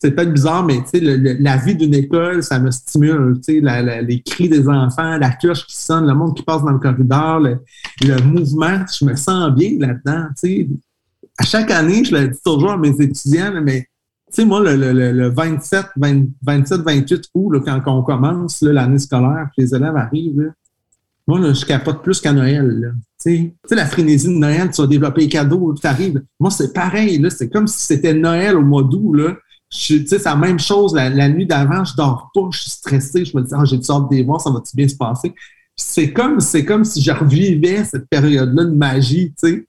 c'est peut-être bizarre, mais la vie d'une école, ça me stimule. Les cris des enfants, la cloche qui sonne, le monde qui passe dans le corridor, le, mouvement, je me sens bien là-dedans. À chaque année, je le dis toujours à mes étudiants, mais moi, le, 27, 27, 28 août, quand on commence l'année scolaire, les élèves arrivent, moi, je capote plus qu'à Noël. Tu sais, la frénésie de Noël, tu vas développer les cadeaux, tu arrives. Moi, c'est pareil. C'est comme si c'était Noël au mois d'août. C'est la même chose. La, nuit d'avant, je dors pas, je suis stressé. Je me dis, ah, j'ai du hâte de voir, ça va-tu bien se passer? C'est comme, c'est comme si je revivais cette période-là de magie, tu sais.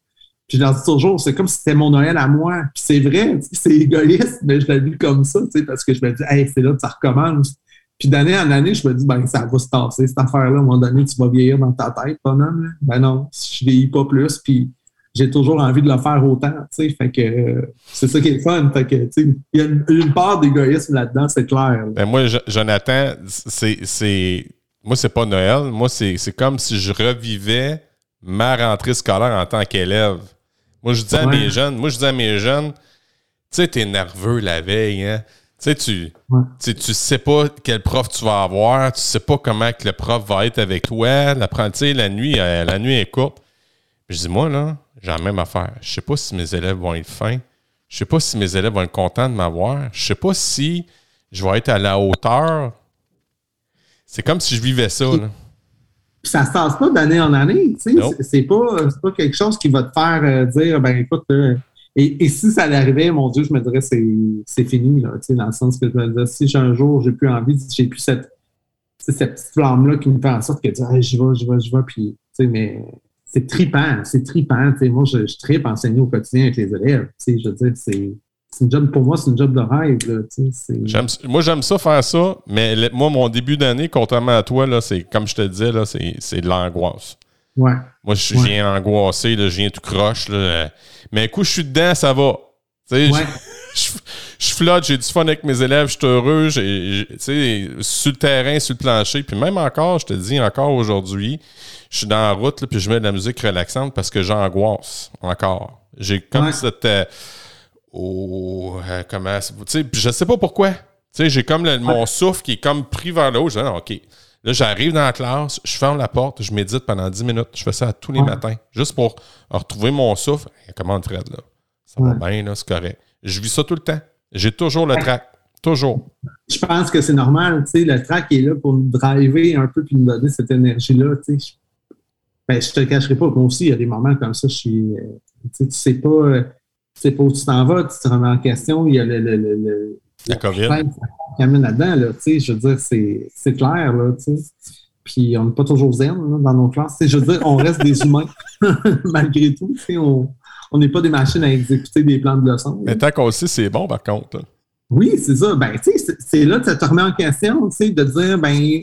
Puis je leur dis toujours, c'est comme si c'était mon Noël à moi. Puis c'est vrai, c'est égoïste, mais je l'ai vu comme ça, tu sais, parce que je me dis, hey, c'est là que ça recommence. Puis d'année en année, je me dis, ben, ça va se tasser, cette affaire-là. À un moment donné, tu vas vieillir dans ta tête, bonhomme. Ben non, je vieillis pas plus. Puis j'ai toujours envie de le faire autant, tu sais. Fait que euh, c'est ça qui est fun. Fait que, tu sais, il y a une, part d'égoïsme là-dedans, c'est clair. Ben moi, Jonathan, c'est. Moi, c'est pas Noël. Moi, c'est comme si je revivais ma rentrée scolaire en tant qu'élève. Moi, je dis à mes jeunes, moi, je dis à mes jeunes, sais, t'es nerveux la veille, hein? Tu sais, tu, tu, sais pas quel prof tu vas avoir, tu sais pas comment que le prof va être avec toi. L'apprenti, la nuit, euh, la nuit est courte. Je dis, moi, là, j'ai la même affaire. Je sais pas si mes élèves vont être fins. Je sais pas si mes élèves vont être contents de m'avoir. Je sais pas si je vais être à la hauteur. C'est comme si je vivais ça. Là. ça se passe pas d'année en année. C'est pas, pas quelque chose qui va te faire euh, dire ben écoute, euh, et, si ça arrivait, mon Dieu, je me dirais c'est fini, là, dans le sens que je me si un jour j'ai plus envie, j'ai plus cette, cette petite flamme-là qui me fait en sorte que j'y vais, j'y vais, j'y vais, puis mais c'est tripant, c'est tripant. Moi, je, je tripe enseigner au quotidien avec les élèves. Je veux dire, c'est c'est une job, pour moi, c'est une job de rêve. Là, moi, j'aime ça faire ça, mais moi, mon début d'année, contrairement à toi, là, c'est comme je te disais, là, c'est, de l'angoisse. Ouais. Moi, je viens angoissé, là, je viens tout croche. Là, mais coup, je suis dedans, ça va. Ouais. Je, je, flotte, j'ai du fun avec mes élèves, je suis heureux, j'ai, sur le terrain, sur le plancher. Puis même encore, je te dis, encore aujourd'hui, je suis dans la route, là, puis je mets de la musique relaxante parce que j'angoisse encore. J'ai comme cette... Euh, oh, comment, tu sais, je sais pas pourquoi. Tu sais, j'ai comme mon souffle qui est comme pris vers le haut. Je dis, OK. Là, j'arrive dans la classe, je ferme la porte, je médite pendant 10 minutes. Je fais ça tous les matins, juste pour retrouver mon souffle. comment Fred, là? Ça va bien, là, c'est correct. Je vis ça tout le temps. J'ai toujours le track. Toujours. Je pense que c'est normal, tu sais, le track est là pour nous driver un peu puis nous donner cette énergie-là, tu sais. Ben, je te le cacherai pas, moi aussi, il y a des moments comme ça, je suis, euh, tu sais, tu sais pas, euh, sais pas où tu t'en vas, tu te remets en question, il y a le, le, le, la COVID. qui amène là-dedans, là, tu sais, je veux dire, c'est clair, là, tu sais. Puis on n'est pas toujours zen là, dans nos classes. je veux dire, on reste des humains malgré tout. Tu sais, on n'est pas des machines à exécuter des plans de leçons. Mais tant qu'on sait, c'est bon par contre. Oui, c'est ça. Ben, tu sais, c'est là que ça te remet en question, tu sais, de dire, ben,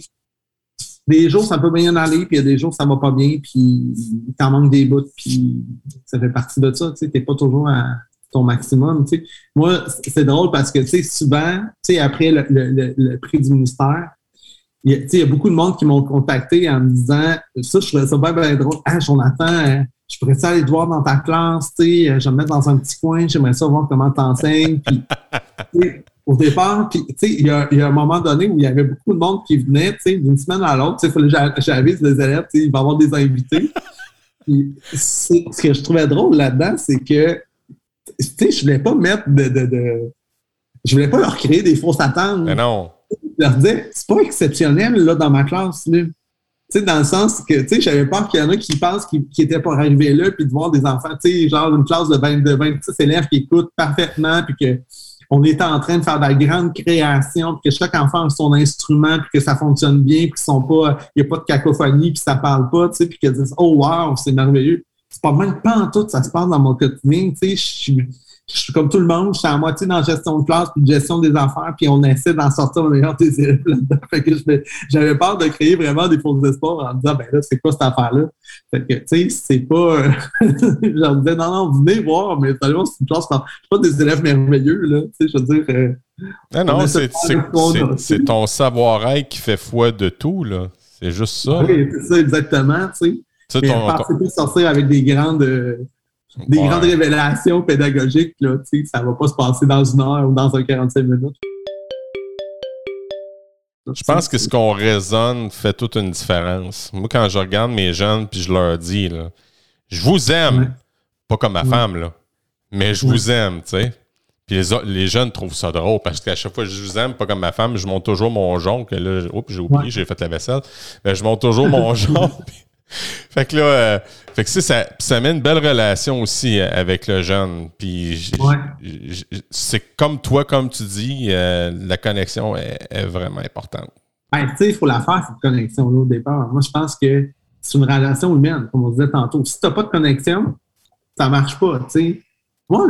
des jours, ça peut bien aller, puis il y a des jours, ça va pas bien, puis il t'en manque des bouts, puis ça fait partie de ça. Tu sais, t'es pas toujours à ton maximum. Tu sais. Moi, c'est drôle parce que, tu sais, souvent, tu sais, après le, le, le, prix du ministère, il y, a, il y a beaucoup de monde qui m'ont contacté en me disant ça, je trouvais ça bien, bien drôle. Ah, Jonathan, euh, je pourrais aller te voir dans ta classe, tu sais, euh, je vais me mettre dans un petit coin, j'aimerais ça voir comment tu enseignes. Puis, au départ, puis, tu sais, il y, a, il y a un moment donné où il y avait beaucoup de monde qui venait, tu sais, d'une semaine à l'autre. Tu sais, il fallait que j'avise les élèves, tu sais, il va y avoir des invités. puis, ce que je trouvais drôle là-dedans, c'est que tu sais, je voulais pas mettre de, de, de, Je voulais pas leur créer des fausses attentes. Mais non. Je leur disais, c'est pas exceptionnel, là, dans ma classe, là. Tu sais, dans le sens que, tu sais, j'avais peur qu'il y en a qui pensent qu'ils étaient pas arrivés là, puis de voir des enfants, tu sais, genre une classe de 20, de 26 élèves qui écoutent parfaitement, puis que on était en train de faire de la grande création, puis que chaque enfant a son instrument, puis que ça fonctionne bien, puis qu'ils sont pas, il n'y a pas de cacophonie, puis ça parle pas, tu sais, puis qu'ils disent, oh wow, c'est merveilleux c'est pas même pas en tout, ça se passe dans mon quotidien. Tu sais, je suis, je suis comme tout le monde, je suis à moitié dans la gestion de classe puis gestion des affaires, puis on essaie d'en sortir le meilleur des élèves là-dedans. Fait que j'avais peur de créer vraiment des faux espoirs en disant, ben là, c'est quoi cette affaire-là? Fait que, tu sais, c'est pas. je leur disais, non, non, venez voir, mais c'est une classe, c'est pas des élèves merveilleux, là. Tu sais, je veux dire. Euh, non, non, c'est ton savoir-être qui fait foi de tout, là. C'est juste ça. Oui, c'est ça, exactement, tu sais. Tu sais, ton, sortir avec des grandes, euh, des grandes révélations pédagogiques, là, tu sais, ça va pas se passer dans une heure ou dans un 45 minutes. Je pense que ce qu'on raisonne fait toute une différence. Moi, quand je regarde mes jeunes puis je leur dis, là, je vous aime, pas comme ma femme, là, mais je vous aime, tu sais. Puis les, les, jeunes trouvent ça drôle parce qu'à chaque fois que je vous aime, pas comme ma femme, je monte toujours mon jonc. Là, j'ai oublié, j'ai fait la vaisselle. Mais je monte toujours mon jonc fait que là, euh, fait que ça, ça met une belle relation aussi euh, avec le jeune. Puis c'est comme toi, comme tu dis, euh, la connexion est, vraiment importante. Ben, tu sais, il faut la faire, cette connexion-là, au départ. Moi, je pense que c'est une relation humaine, comme on disait tantôt. Si tu n'as pas de connexion, ça ne marche pas, tu sais. Moi,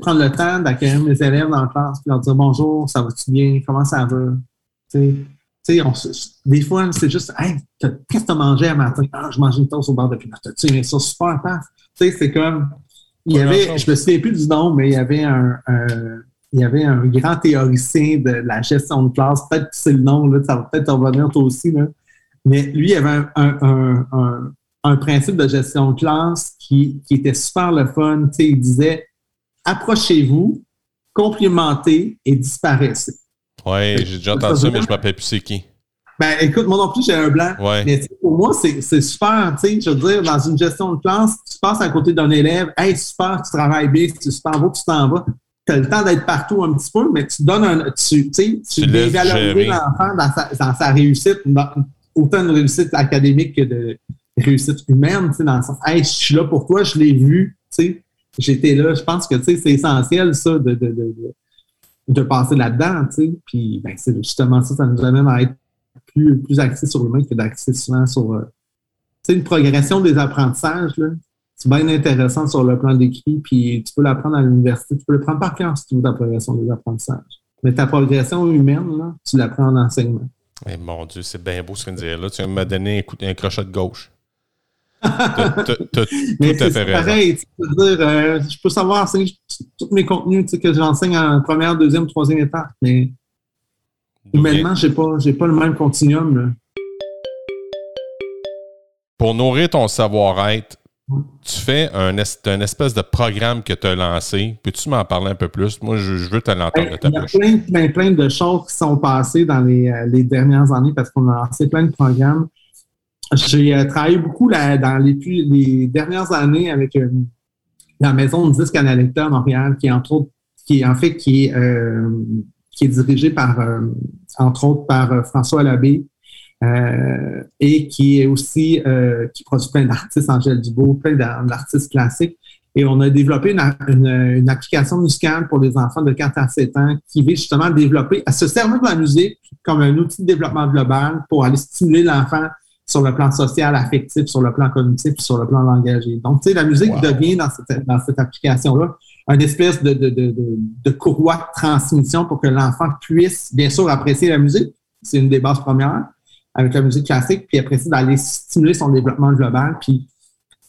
prendre le temps d'accueillir mes élèves dans la classe, puis leur dire bonjour, ça va-tu bien, comment ça va, tu sais on, des fois, c'est juste, hey, qu'est-ce que tu as mangé à matin? Ah, je mangeais une toast au bord de pinot. Tu sais, ça super paf. Tu sais, c'est comme, il y avait, je me souviens plus du nom, mais il y avait un, il y avait un grand théoricien de la gestion de classe. Peut-être que c'est le nom, là, ça va peut-être revenir toi aussi, là. Mais lui, il avait un, un, un, principe de gestion de classe qui, qui était super le fun. Tu sais, il disait, approchez-vous, complémentaient et disparaissaient. Oui, j'ai déjà entendu ça, mais je ne m'appelle plus c'est qui. Ben, écoute, moi non plus, j'ai un blanc. Ouais. Mais pour moi, c'est super, tu sais, je veux dire, dans une gestion de classe, tu passes à côté d'un élève, hey, super, tu travailles bien, tu super beau, tu t'en vas. Tu as le temps d'être partout un petit peu, mais tu donnes un. Tu, tu, tu dévalorises l'enfant dans sa, dans sa réussite, dans, autant de réussite académique que de réussite humaine, tu sais, dans le sens, hey, je suis là pour toi, je l'ai vu, tu sais, j'étais là. Je pense que, tu sais, c'est essentiel, ça, de, de, de, de passer là-dedans, tu sais. Puis, ben, c'est justement ça, ça nous amène à être plus, plus axé sur l'humain que d'axer souvent sur euh, une progression des apprentissages. C'est bien intéressant sur le plan d'écrit, puis tu peux l'apprendre à l'université, tu peux le prendre par cœur si tu veux ta progression des apprentissages. Mais ta progression humaine, là, tu l'apprends en enseignement. Eh, mon Dieu, c'est bien beau ce que tu dire là. Tu m'as donné un, un, crochet de gauche. À fait pareil, tu peux dire, euh, je peux savoir enseigner tous mes contenus que j'enseigne en première, deuxième, troisième étape, mais Humainement, je n'ai pas, pas le même continuum. Pour nourrir ton savoir-être, tu fais un, espèce de programme que tu as lancé. Peux-tu m'en parler un peu plus? Moi, je, veux te l'entendre bouche. Il y a plein, plein, de choses qui sont passées dans les, euh, dernières années parce qu'on a lancé plein de programmes. J'ai euh, travaillé beaucoup dans les, les, dernières années avec euh, la maison de disques Canalecta à Montréal, qui est entre autres, qui est en fait qui est qui est dirigé par, euh, entre autres, par euh, François Labbé, euh, et qui est aussi, qui produit plein d'artistes, Angèle Dubois, plein d'artistes classiques. Et on a développé une, application musicale pour les enfants de 4 à 7 ans qui vise justement à développer, à se servir de la musique comme un outil de développement global pour aller stimuler l'enfant sur le plan social, affectif, sur le plan cognitif, sur le plan langagé. Donc, tu sais, la musique devient dans cette, dans cette application-là une espèce de, de, de, de, courroie de transmission pour que l'enfant puisse, bien sûr, apprécier la musique. C'est une des bases premières avec la musique classique, puis ça, d'aller stimuler son développement global. Puis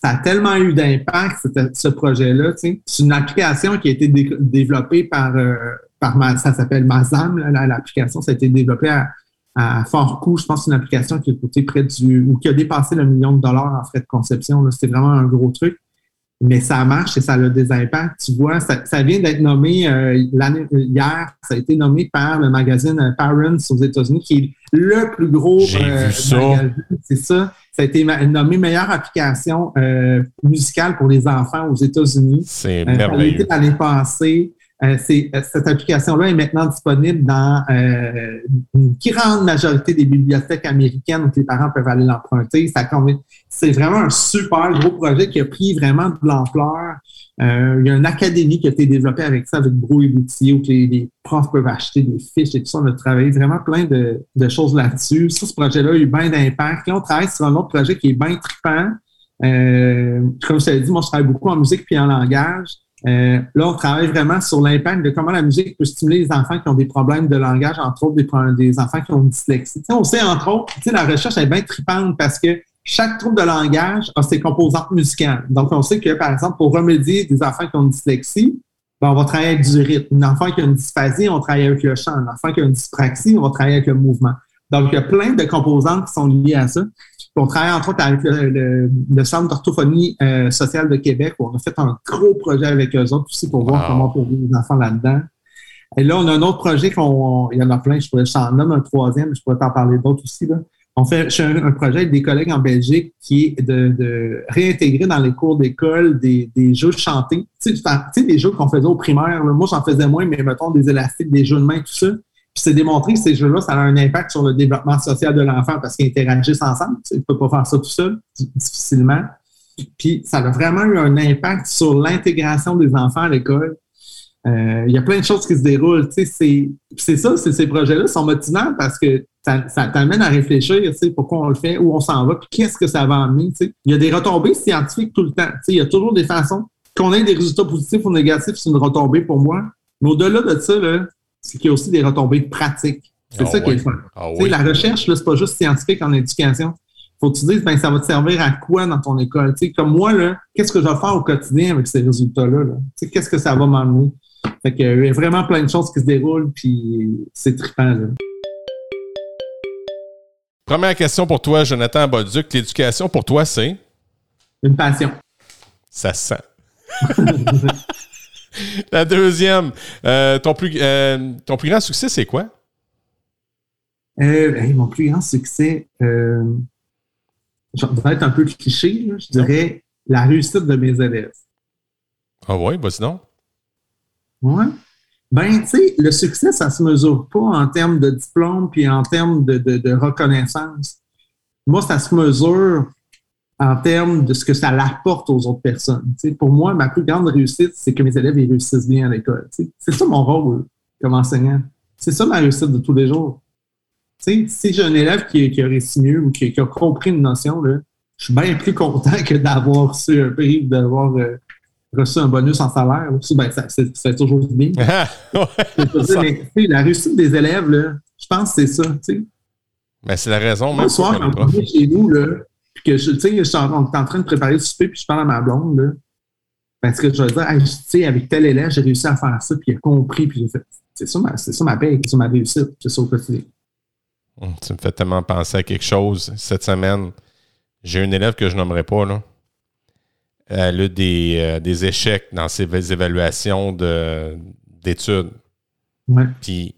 ça a tellement eu d'impact, ce projet-là. C'est une application qui a été développée par, euh, par ça s'appelle Mazam, l'application. Ça a été développé à, à fort coût. Je pense que c'est une application qui a coûté près du, ou qui a dépassé le million de dollars en frais de conception. C'était vraiment un gros truc mais ça marche et ça a des impacts. Tu vois, ça, vient d'être nommé euh, l'année hier, ça a été nommé par le magazine euh, Parents aux États-Unis, qui est le plus gros euh, magazine. C'est ça. Ça a été nommé meilleure application musicale pour les enfants aux États-Unis. C'est merveilleux. l'année passée. Euh, euh, cette application-là est maintenant disponible dans euh, une grande majorité des bibliothèques américaines où les parents peuvent aller l'emprunter. C'est vraiment un super gros projet qui a pris vraiment de l'ampleur. il y a une académie qui a été développée avec ça, avec Bro et Boutier, où les, profs peuvent acheter des fiches et tout ça. On a travaillé vraiment plein de, choses là-dessus. ce projet-là a eu bien d'impact. Là, on travaille sur un autre projet qui est bien trippant. comme je t'avais dit, moi, je travaille beaucoup en musique puis en langage. Euh, là, on travaille vraiment sur l'impact de comment la musique peut stimuler les enfants qui ont des problèmes de langage, entre autres des, enfants qui ont une dyslexie. on sait, entre autres, la recherche est bien tripante parce que chaque trouble de langage a ses composantes musicales. Donc, on sait que, par exemple, pour remédier des enfants qui ont une dyslexie, ben, on va travailler avec du rythme. Un enfant qui a une dysphasie, on travaille avec le chant. Un enfant qui a une dyspraxie, on va travailler avec le mouvement. Donc, il y a plein de composantes qui sont liées à ça on travaille entre autres avec le, Centre d'orthophonie euh, sociale de Québec, où on a fait un gros projet avec eux autres aussi pour voir comment on peut les enfants là-dedans. Et là, on a un autre projet qu'on, il y en a plein, je pourrais, en nommer un troisième, je pourrais t'en parler d'autres aussi. Là. On fait un, projet avec des collègues en Belgique qui est de, réintégrer dans les cours d'école des, jeux chantés. Tu sais, des jeux qu'on faisait au primaire. Moi, j'en faisais moins, mais mettons des élastiques, des jeux de main, tout ça. C'est démontré que ces jeux-là, ça a un impact sur le développement social de l'enfant parce qu'ils interagissent ensemble. Tu ne peux pas faire ça tout seul, difficilement. Puis ça a vraiment eu un impact sur l'intégration des enfants à l'école. Euh, il y a plein de choses qui se déroulent. C'est ça, ces projets-là sont motivants parce que ça, t'amène à réfléchir, pourquoi on le fait, où on s'en va, puis qu'est-ce que ça va amener. Il y a des retombées scientifiques tout le temps. Il y a toujours des façons. Qu'on ait des résultats positifs ou négatifs, c'est une retombée pour moi. Mais au-delà de ça, là, c'est qu'il y a aussi des retombées pratiques. C'est ah ça qui est fun. Ah la recherche, ce n'est pas juste scientifique en éducation. Faut que tu dises, ben, ça va te servir à quoi dans ton école? comme moi, qu'est-ce que je vais faire au quotidien avec ces résultats-là? Qu'est-ce que ça va m'amener? Fait il y a vraiment plein de choses qui se déroulent, puis c'est trippant. Première question pour toi, Jonathan Bolduc. L'éducation, pour toi, c'est? Une passion. Ça sent. La deuxième, euh, ton, plus, euh, ton plus grand succès, c'est quoi? Euh, mon plus grand succès, euh, je vais être un peu cliché, je dirais la réussite de mes élèves. Ah oui, vas-y donc. Ouais. Ben, tu sais, le succès, ça se mesure pas en termes de diplôme puis en termes de, de, reconnaissance. Moi, ça se mesure en termes de ce que ça apporte aux autres personnes. pour moi, ma plus grande réussite, c'est que mes élèves ils réussissent bien à l'école. C'est ça mon rôle comme enseignant. C'est ça ma réussite de tous les jours. si j'ai un élève qui, qui, a réussi mieux ou qui, a compris une notion, là, je suis bien plus content que d'avoir su un prix ou d'avoir euh, reçu un bonus en salaire. Ben, c'est toujours bien. mais, la réussite des élèves, là, je pense que c'est ça. Mais ben, c'est la raison. Même soir, quand on chez nous, là, puis que je, je suis en, en, train de préparer le souper, puis je parle à ma blonde, là, parce que je vais dire, tu sais, avec tel élève, j'ai réussi à faire ça, puis il a compris, puis j'ai fait, c'est ça, ma, c'est ça ma paix, c'est ça ma réussite, c'est ça au quotidien. Hum, tu me fais tellement penser à quelque chose cette semaine. J'ai un élève que je nommerai pas, là. Elle a des, euh, des échecs dans ses évaluations d'études. Ouais. Puis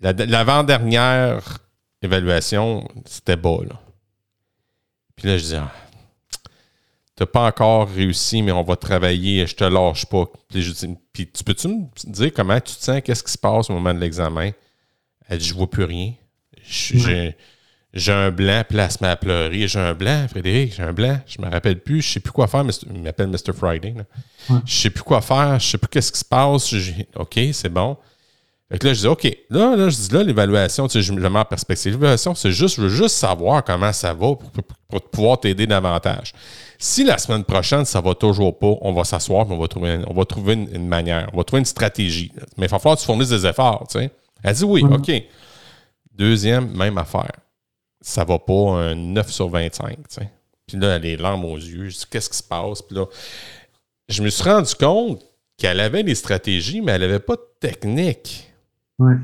l'avant-dernière évaluation, c'était bas, là. Puis là, je dis, ah, t'as pas encore réussi, mais on va travailler, je te lâche pas. Puis, je dis, puis tu peux-tu me dire comment tu te sens, qu'est-ce qui se passe au moment de l'examen? Elle dit, je vois plus rien. J'ai un blanc, puis là, elle à pleurer. J'ai un blanc, Frédéric, j'ai un blanc. Je me rappelle plus, je sais plus quoi faire. Il m'appelle Mr. Friday. Je ne sais plus quoi faire, je sais plus qu'est-ce qui se passe. OK, c'est bon. Fait là, je dis, OK, là, là je dis, là, l'évaluation, tu sais, je me mets en perspective. L'évaluation, c'est juste, je veux juste savoir comment ça va pour, pouvoir t'aider davantage. Si la semaine prochaine, ça va toujours pas, on va s'asseoir on va trouver, on va trouver une, manière, on va trouver une stratégie. Mais il va falloir que tu fournisses des efforts, tu sais. Elle dit oui, OK. Deuxième, même affaire ça va pas un 9 sur 25. sais. Puis là, elle est larmes aux yeux. Je dis, qu'est-ce qui se passe? Puis là, je me suis rendu compte qu'elle avait des stratégies, mais elle n'avait pas de technique. Ouais.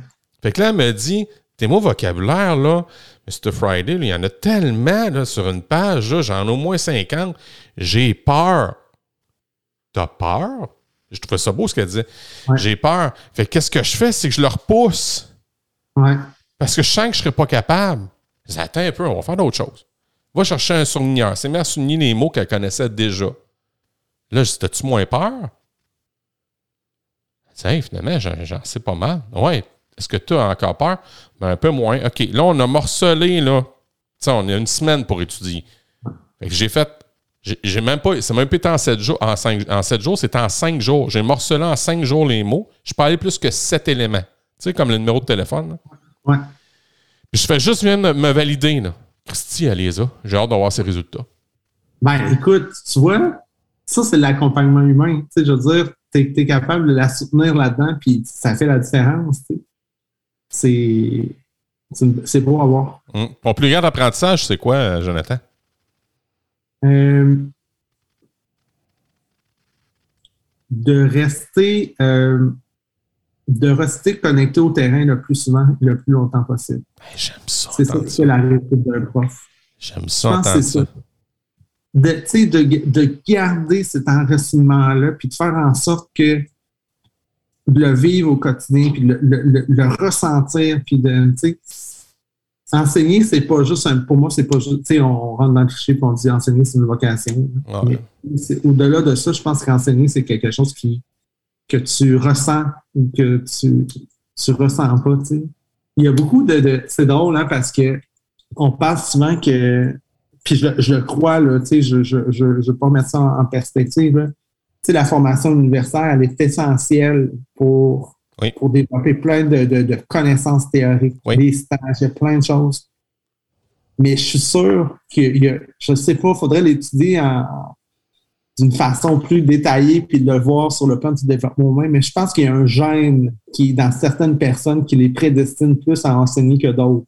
Fait que là, elle me dit, tes mots vocabulaire, là, Mr. Friday, il y en a tellement là, sur une page, j'en ai au moins 50. J'ai peur. T'as peur? Je trouvais ça beau ce qu'elle disait. J'ai peur. Fait qu'est-ce que je fais? C'est que je le repousse. Ouais. Parce que je sens que je ne serais pas capable. Attends un peu, on va faire d'autres choses. Va chercher un surligneur. C'est mis à souligner les mots qu'elle connaissait déjà. Là, je dis, t'as-tu moins peur? Tiens, finalement, j'en sais pas mal. Ouais. Est-ce que tu as encore peur? Ben, un peu moins. OK. Là, on a morcelé, là. sais, on a une semaine pour étudier. j'ai fait. J'ai même pas. C'est même pas été en sept jours. En, cinq, en sept jours, c'était en cinq jours. J'ai morcelé en cinq jours les mots. Je parlais plus que sept éléments. Tu sais, comme le numéro de téléphone. Ouais. Je fais juste venir me valider. Là. Christy, elle les a. J'ai hâte d'avoir ses résultats. Ben, écoute, tu vois, ça, c'est l'accompagnement humain. Tu sais, je veux dire, tu es, capable de la soutenir là-dedans, puis ça fait la différence. C'est. C'est beau à voir. Ton plus grand apprentissage, c'est quoi, Jonathan? Euh, de rester euh, de rester connecté au terrain le plus souvent, le plus longtemps possible. Ben, j'aime ça. C'est ça, c'est la réussite d'un prof. J'aime ça entendre ça. De, de, de garder cet enracinement-là, puis de faire en sorte que de le vivre au quotidien, puis le, le, le, ressentir, puis de, enseigner, c'est pas juste, un, pour moi, c'est pas juste, tu sais, on rentre dans le cliché puis on dit enseigner, c'est une vocation. Au-delà de ça, je pense qu'enseigner, c'est quelque chose qui, que tu ressens ou que tu, tu ressens pas. Tu sais. Il y a beaucoup de. c'est drôle hein, parce que on parle souvent que. Puis je, je crois, là, tu sais, je ne je, je, je, pas mettre ça en, perspective. Tu sais, la formation universitaire, elle est essentielle pour, pour développer plein de, de, de connaissances théoriques, des stages, plein de choses. Mais je suis sûr que, je ne sais pas, il faudrait l'étudier en, d'une façon plus détaillée puis de le voir sur le plan du développement humain. Mais je pense qu'il y a un gène qui, dans certaines personnes, qui les prédestine plus à enseigner que d'autres.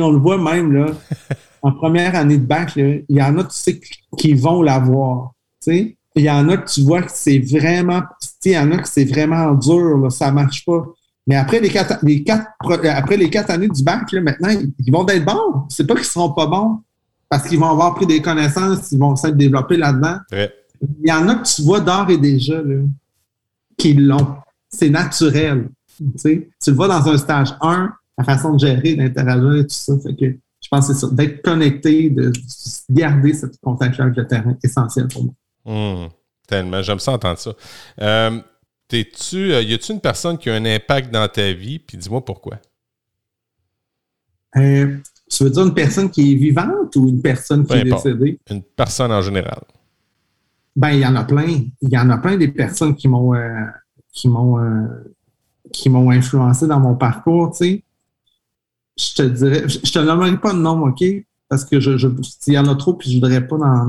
On le voit même là, en première année de bac, il y en a, tu sais, qui vont l'avoir. Il y en a que tu vois que c'est vraiment, il y en a que c'est vraiment dur, là, ça marche pas. Mais après les quatre, les quatre, après les quatre années du bac, là, maintenant, ils vont être bons. C'est pas qu'ils seront pas bons parce qu'ils vont avoir pris des connaissances, ils vont s'être développés là-dedans. Il y en a que tu vois d'ores et déjà. Là. qui l'ont. C'est naturel. Tu, tu le vois dans un stage 1, la façon de gérer, d'interagir et tout ça. Fait que je pense que c'est ça. D'être connecté, de garder cette contact avec le terrain, essentiel pour moi. Hum, tellement. J'aime ça entendre ça. Euh, tu euh, y a-tu une personne qui a un impact dans ta vie? Puis dis-moi pourquoi. Euh, tu veux dire une personne qui est vivante ou une personne qui est décédée? Une personne en général. Ben, il y en a plein. Il y en a plein des personnes qui m'ont euh, qui m'ont euh, qui m'ont influencé dans mon parcours, tu sais. Je te dirais, je, te nommerai pas de nom, OK? Parce que je, je il y en a trop, puis je voudrais pas dans,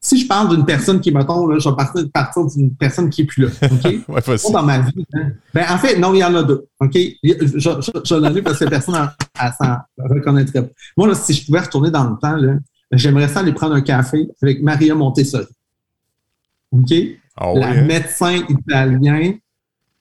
si je parle d'une personne qui, mettons, là, je vais partir, partir d'une personne qui n'est plus là. OK? ouais, dans ma vie. Hein? Ben, en fait, non, il y en a deux. OK? Je, je, je, parce que personne ne s'en reconnaîtrait pas. Moi, là, si je pouvais retourner dans le temps, là, j'aimerais ça aller prendre un café avec Maria Montessori. OK? Ah la hein? médecin italien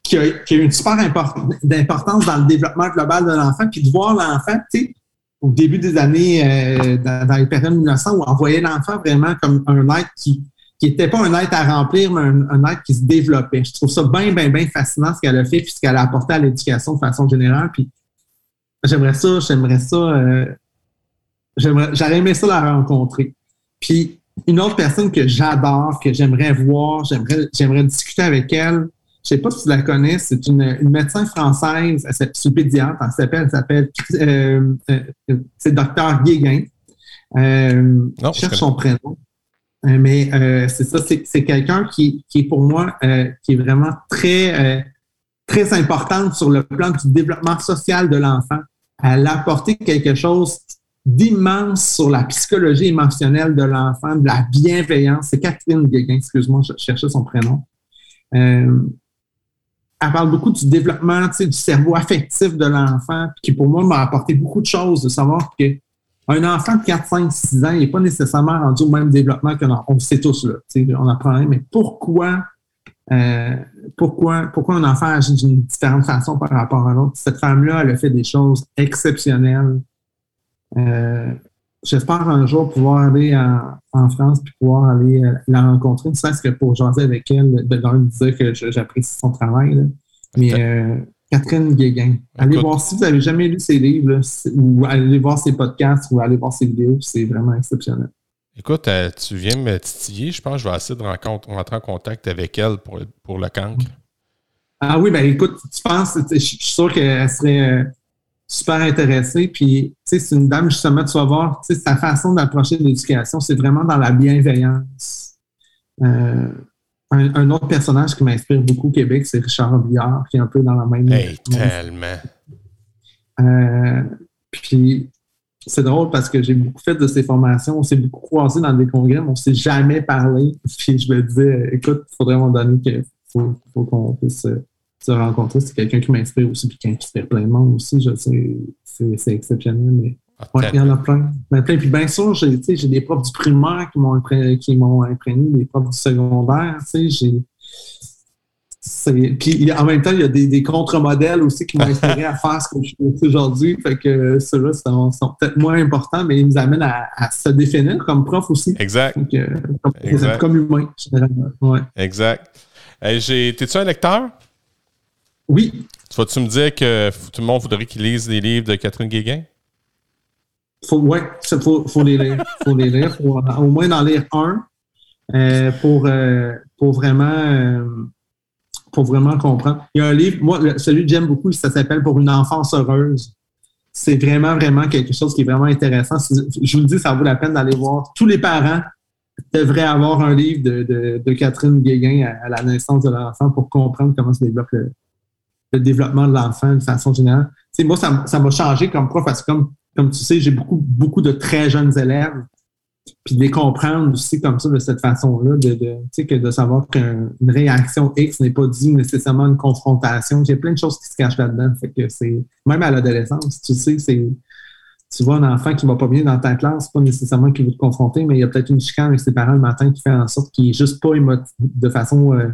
qui a, qui a une super importance dans le développement global de l'enfant, puis de voir l'enfant, tu sais, au début des années, euh, dans, les périodes 1900, où on voyait l'enfant vraiment comme un être qui qui n'était pas un être à remplir, mais un, être qui se développait. Je trouve ça bien, bien, bien fascinant ce qu'elle a fait puis ce qu'elle a apporté à l'éducation de façon générale. Puis j'aimerais ça, j'aimerais ça, euh, j'aurais aimé ça la rencontrer. Puis une autre personne que j'adore, que j'aimerais voir, j'aimerais, j'aimerais discuter avec elle, je sais pas si tu la connais, c'est une, médecin française, c'est une pédiatre, elle s'appelle, elle s'appelle, euh, euh, c'est docteur Guéguin. Euh, je cherche son prénom. mais c'est ça, c'est, quelqu'un qui, qui, est pour moi, qui est vraiment très, très importante sur le plan du développement social de l'enfant. Elle a apporté quelque chose d'immense sur la psychologie émotionnelle de l'enfant, de la bienveillance. C'est Catherine Guéguin, excuse-moi, je cherchais son prénom elle parle beaucoup du développement du cerveau affectif de l'enfant, qui pour moi m'a apporté beaucoup de choses de savoir que un enfant de 4, 5, 6 ans n'est pas nécessairement rendu au même développement que on sait tous là, on apprend rien, mais pourquoi, euh, pourquoi, pourquoi un enfant agit d'une différente façon par rapport à l'autre? Cette femme-là, elle a fait des choses exceptionnelles. Euh, J'espère un jour pouvoir aller en, France puis pouvoir aller euh, la rencontrer, ne serait-ce que pour jaser avec elle, de leur dire que j'apprécie son travail. Mais euh, Catherine Guéguin, allez voir si vous n'avez jamais lu ses livres, ou allez voir ses podcasts, ou allez voir ses vidéos, c'est vraiment exceptionnel. Écoute, euh, tu viens me titiller, je pense que je vais essayer de rentrer en contact avec elle pour, pour le cancre. Ah oui, ben écoute, tu penses, je suis sûr qu'elle serait super intéressée. Puis, tu sais, c'est une dame, justement, tu vas voir, tu sais, sa façon d'approcher l'éducation, c'est vraiment dans la bienveillance. Euh, un, autre personnage qui m'inspire beaucoup au Québec, c'est Richard Billard, qui est un peu dans la même. Hey, tellement. Euh, puis, c'est drôle parce que j'ai beaucoup fait de ces formations. On s'est beaucoup croisés dans des congrès, mais on ne s'est jamais parlé. Puis, je me disais, écoute, il faudrait m'en donner qu'il faut, faut qu'on puisse se rencontrer. C'est quelqu'un qui m'inspire aussi, puis qui inspire plein de monde aussi. Je sais, c'est exceptionnel, mais ah, il y en a plein. plein. Puis bien sûr, j'ai des profs du primaire qui m'ont imprégné, imprégné, des profs du secondaire. Puis en même temps, il y a des, contre-modèles aussi qui m'ont inspiré à faire ce que je fais aujourd'hui. Fait que ceux-là sont, peut-être moins importants, mais ils nous amènent à, se définir comme prof aussi. Exact. comme, comme, humain, généralement. Ouais. Exact. T'es-tu un lecteur? Oui. Tu vas-tu me dire que tout le monde voudrait qu'il lise les livres de Catherine Guéguin? Oui, il faut, les lire. faut les lire. Faut, au moins en lire un euh, pour, euh, pour, vraiment, euh, pour vraiment comprendre. Il y a un livre, moi, celui que j'aime beaucoup, ça s'appelle Pour une enfance heureuse. C'est vraiment, vraiment quelque chose qui est vraiment intéressant. Je vous le dis, ça vaut la peine d'aller voir. Tous les parents devraient avoir un livre de, de, Catherine Guéguin à, la naissance de l'enfant pour comprendre comment se développe le, le développement de l'enfant de façon générale. moi, ça m'a changé comme prof parce que, comme, comme tu sais, j'ai beaucoup, beaucoup de très jeunes élèves. Puis de les comprendre aussi comme ça, de cette façon-là, de, de, savoir qu'une réaction X n'est pas due nécessairement une confrontation. J'ai plein de choses qui se cachent là-dedans. Fait que c'est. Même à l'adolescence, tu sais, c'est. Tu vois un enfant qui va pas bien dans ta classe, pas nécessairement qu'il veut te confronter, mais il y a peut-être une chicane avec ses parents le matin qui fait en sorte qu'il est juste pas de façon euh,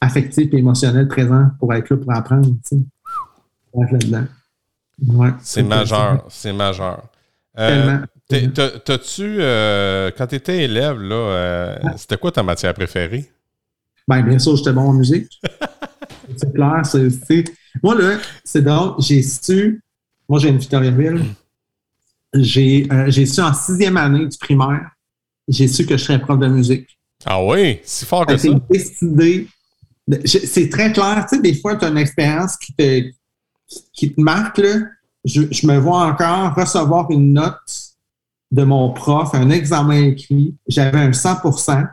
affectif et émotionnel présent pour être là pour apprendre. Tu sais. c'est majeur, c'est majeur. Euh, T'as-tu, euh, quand tu étais élève, là, euh, c'était quoi ta matière préférée? Ben, bien sûr, j'étais bon en musique. C'est clair. c'est Moi, là, c'est drôle. J'ai su. Moi, j'ai une Victoriaville. J'ai j'ai su en sixième année du primaire, j'ai su que je serais prof de musique. Ah oui? Si fort que ça. décidé. C'est très clair. Tu sais, des fois, tu as une expérience qui te, qui te marque. Là. Je, je me vois encore recevoir une note de mon prof, un examen écrit. J'avais un 100%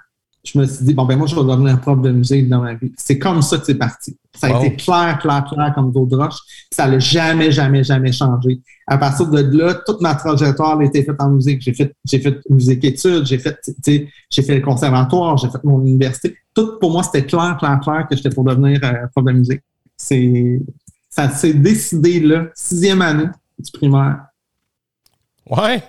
je me suis dit, bon, ben moi, je vais devenir prof de musique dans ma vie. C'est comme ça que c'est parti. Ça a été clair, clair, clair comme d'autres roches. Ça n'a jamais, jamais, jamais changé. À partir de là, toute ma trajectoire a été faite en musique. J'ai fait, j'ai fait musique études, j'ai fait, j'ai fait le conservatoire, j'ai fait mon université. Tout pour moi, c'était clair, clair, clair que j'étais pour devenir euh, prof de musique. C'est, ça s'est décidé là, sixième année du primaire. Ouais.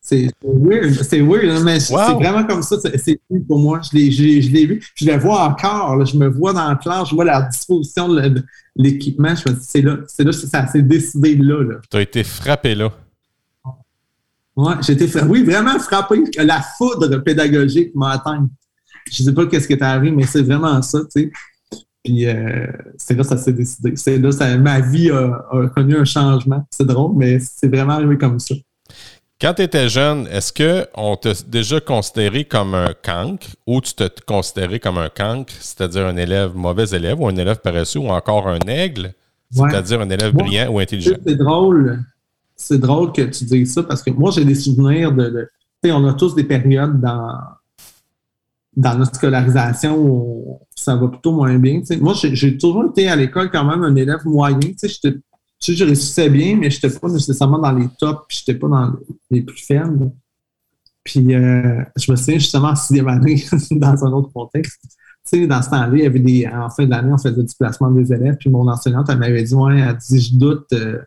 C'est weird, c'est weird, hein, mais c'est vraiment comme ça. C'est pour moi. Je l'ai vu. Je le vois encore. je me vois dans le classe, je vois la disposition de l'équipement. Je me dis, c'est là, c'est là, ça s'est décidé là. Tu as été frappé là. Oui, j'ai été frappé. Oui, vraiment frappé. La foudre pédagogique m'a atteint. Je ne sais pas qu'est-ce qui est arrivé, mais c'est vraiment ça, tu sais. Puis euh, c'est là que ça s'est décidé. C'est là que ma vie a, connu un changement. C'est drôle, mais c'est vraiment arrivé comme ça. Quand tu étais jeune, est-ce qu'on t'a déjà considéré comme un cancre ou tu te considéré comme un cancre, c'est-à-dire un élève mauvais élève ou un élève paresseux ou encore un aigle, c'est-à-dire un élève brillant ou intelligent? C'est drôle. C'est drôle que tu dises ça parce que moi, j'ai des souvenirs de. tu sais, on a tous des périodes dans, dans notre scolarisation ça va plutôt moins bien. Moi, j'ai toujours été à l'école quand même un élève moyen. Tu je réussissais bien, mais je n'étais pas nécessairement dans les tops, puis je n'étais pas dans les plus faibles. Puis euh, je me souviens justement en sixième année, dans un autre contexte. Dans ce temps-là, il y avait des. En fin d'année, on faisait du placement des élèves, puis mon enseignante, elle m'avait dit Ouais, elle dit Je doute, euh,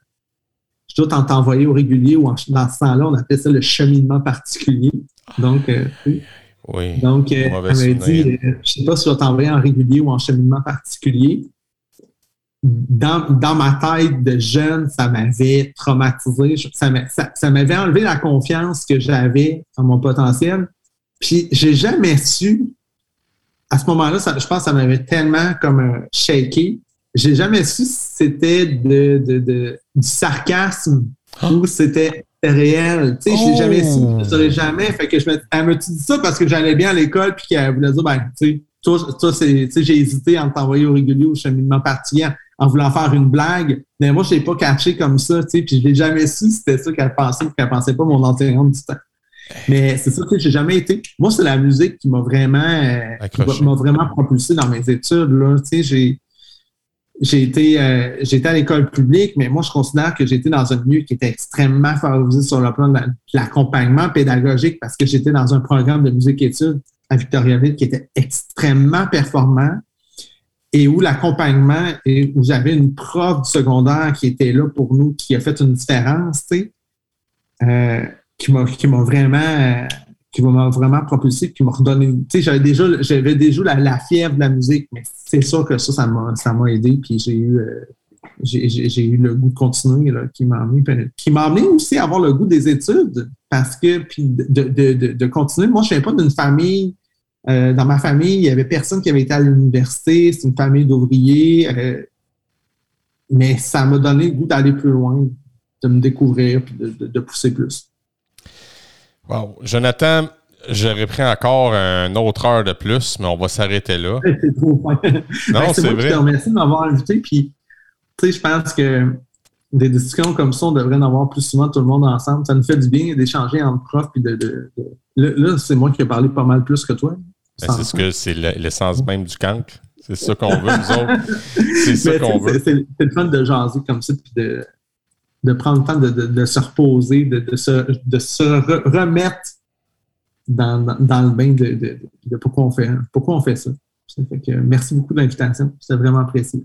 je doute en t'envoyer au régulier ou dans ce temps-là, on appelait ça le cheminement particulier. Donc, euh, oui. Donc, elle m'avait dit Je ne sais pas si je vais t'envoyer en régulier ou en cheminement particulier dans, ma tête de jeune, ça m'avait traumatisé. Ça, m'avait enlevé la confiance que j'avais en mon potentiel. Puis j'ai jamais su, à ce moment-là, je pense que ça m'avait tellement comme euh, shaké. J'ai jamais su si c'était de, du sarcasme ou c'était réel. Tu sais, j'ai jamais su. Je ne saurais jamais. Fait que je me, elle me dit ça parce que j'allais bien à l'école puis qu'elle voulait dire, ben, tu sais, toi, toi j'ai hésité à t'envoyer au régulier au cheminement particulier en voulant faire une blague. Mais moi, je l'ai pas caché comme ça, tu sais, puis je l'ai jamais su c'était ça qu'elle pensait ou qu'elle pensait pas mon enseignante du temps. Mais c'est ça que j'ai jamais été. Moi, c'est la musique qui m'a vraiment, euh, m'a vraiment propulsé dans mes études. Là. Tu sais, j'ai, j'ai été, euh, à l'école publique, mais moi, je considère que j'étais dans un milieu qui était extrêmement favorisé sur le plan de l'accompagnement pédagogique parce que j'étais dans un programme de musique-études à Victoriaville qui était extrêmement performant et où l'accompagnement, et où j'avais une prof du secondaire qui était là pour nous, qui a fait une différence, tu sais, euh, qui m'a qui m'a vraiment qui m'a vraiment propulsé, qui m'a redonné. Tu sais, j'avais déjà j'avais déjà la, fièvre de la musique, mais c'est sûr que ça, ça m'a aidé, puis j'ai eu euh, j'ai eu le goût de continuer, là, qui m'a amené, qui m'a amené aussi à avoir le goût des études, parce que, puis de, continuer. Moi, je ne viens pas d'une famille euh, dans ma famille, il n'y avait personne qui avait été à l'université. C'est une famille d'ouvriers. Euh, mais ça m'a donné le goût d'aller plus loin, de me découvrir et de, pousser plus. Wow. Jonathan, j'aurais pris encore une autre heure de plus, mais on va s'arrêter là. c'est trop fin. Non, c'est vrai. Je te remercie de m'avoir invité. Puis, tu sais, je pense que des discussions comme ça, on devrait en avoir plus souvent tout le monde ensemble. Ça nous fait du bien d'échanger entre profs. Puis de, Là, c'est moi qui ai parlé pas mal plus que toi. Ben, c'est ce que c'est l'essence même du cancre. C'est ça qu'on veut, nous autres. C'est ça qu'on veut. C'est le fun de jaser comme ça, puis de, de prendre le temps de, de, se reposer, de, de se, se remettre dans, dans, le bain de, pourquoi, on fait, pourquoi on fait ça. Merci beaucoup de l'invitation. C'est vraiment apprécié.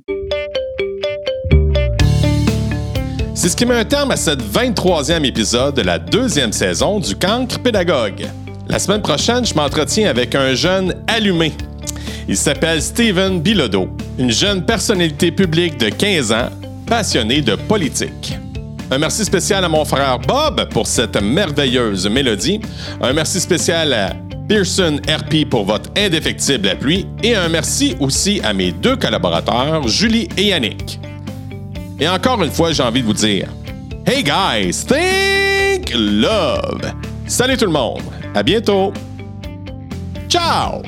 C'est ce qui met un terme à cette 23e épisode de la deuxième saison du Cancre Pédagogue. La semaine prochaine, je m'entretiens avec un jeune allumé. Il s'appelle Steven Bilodeau, une jeune personnalité publique de 15 ans, passionné de politique. Un merci spécial à mon frère Bob pour cette merveilleuse mélodie. Un merci spécial à Pearson RP pour votre indéfectible appui et un merci aussi à mes deux collaborateurs, Julie et Yannick. Et encore une fois, j'ai envie de vous dire Hey guys, think love! Salut tout le monde! À bientôt! Ciao!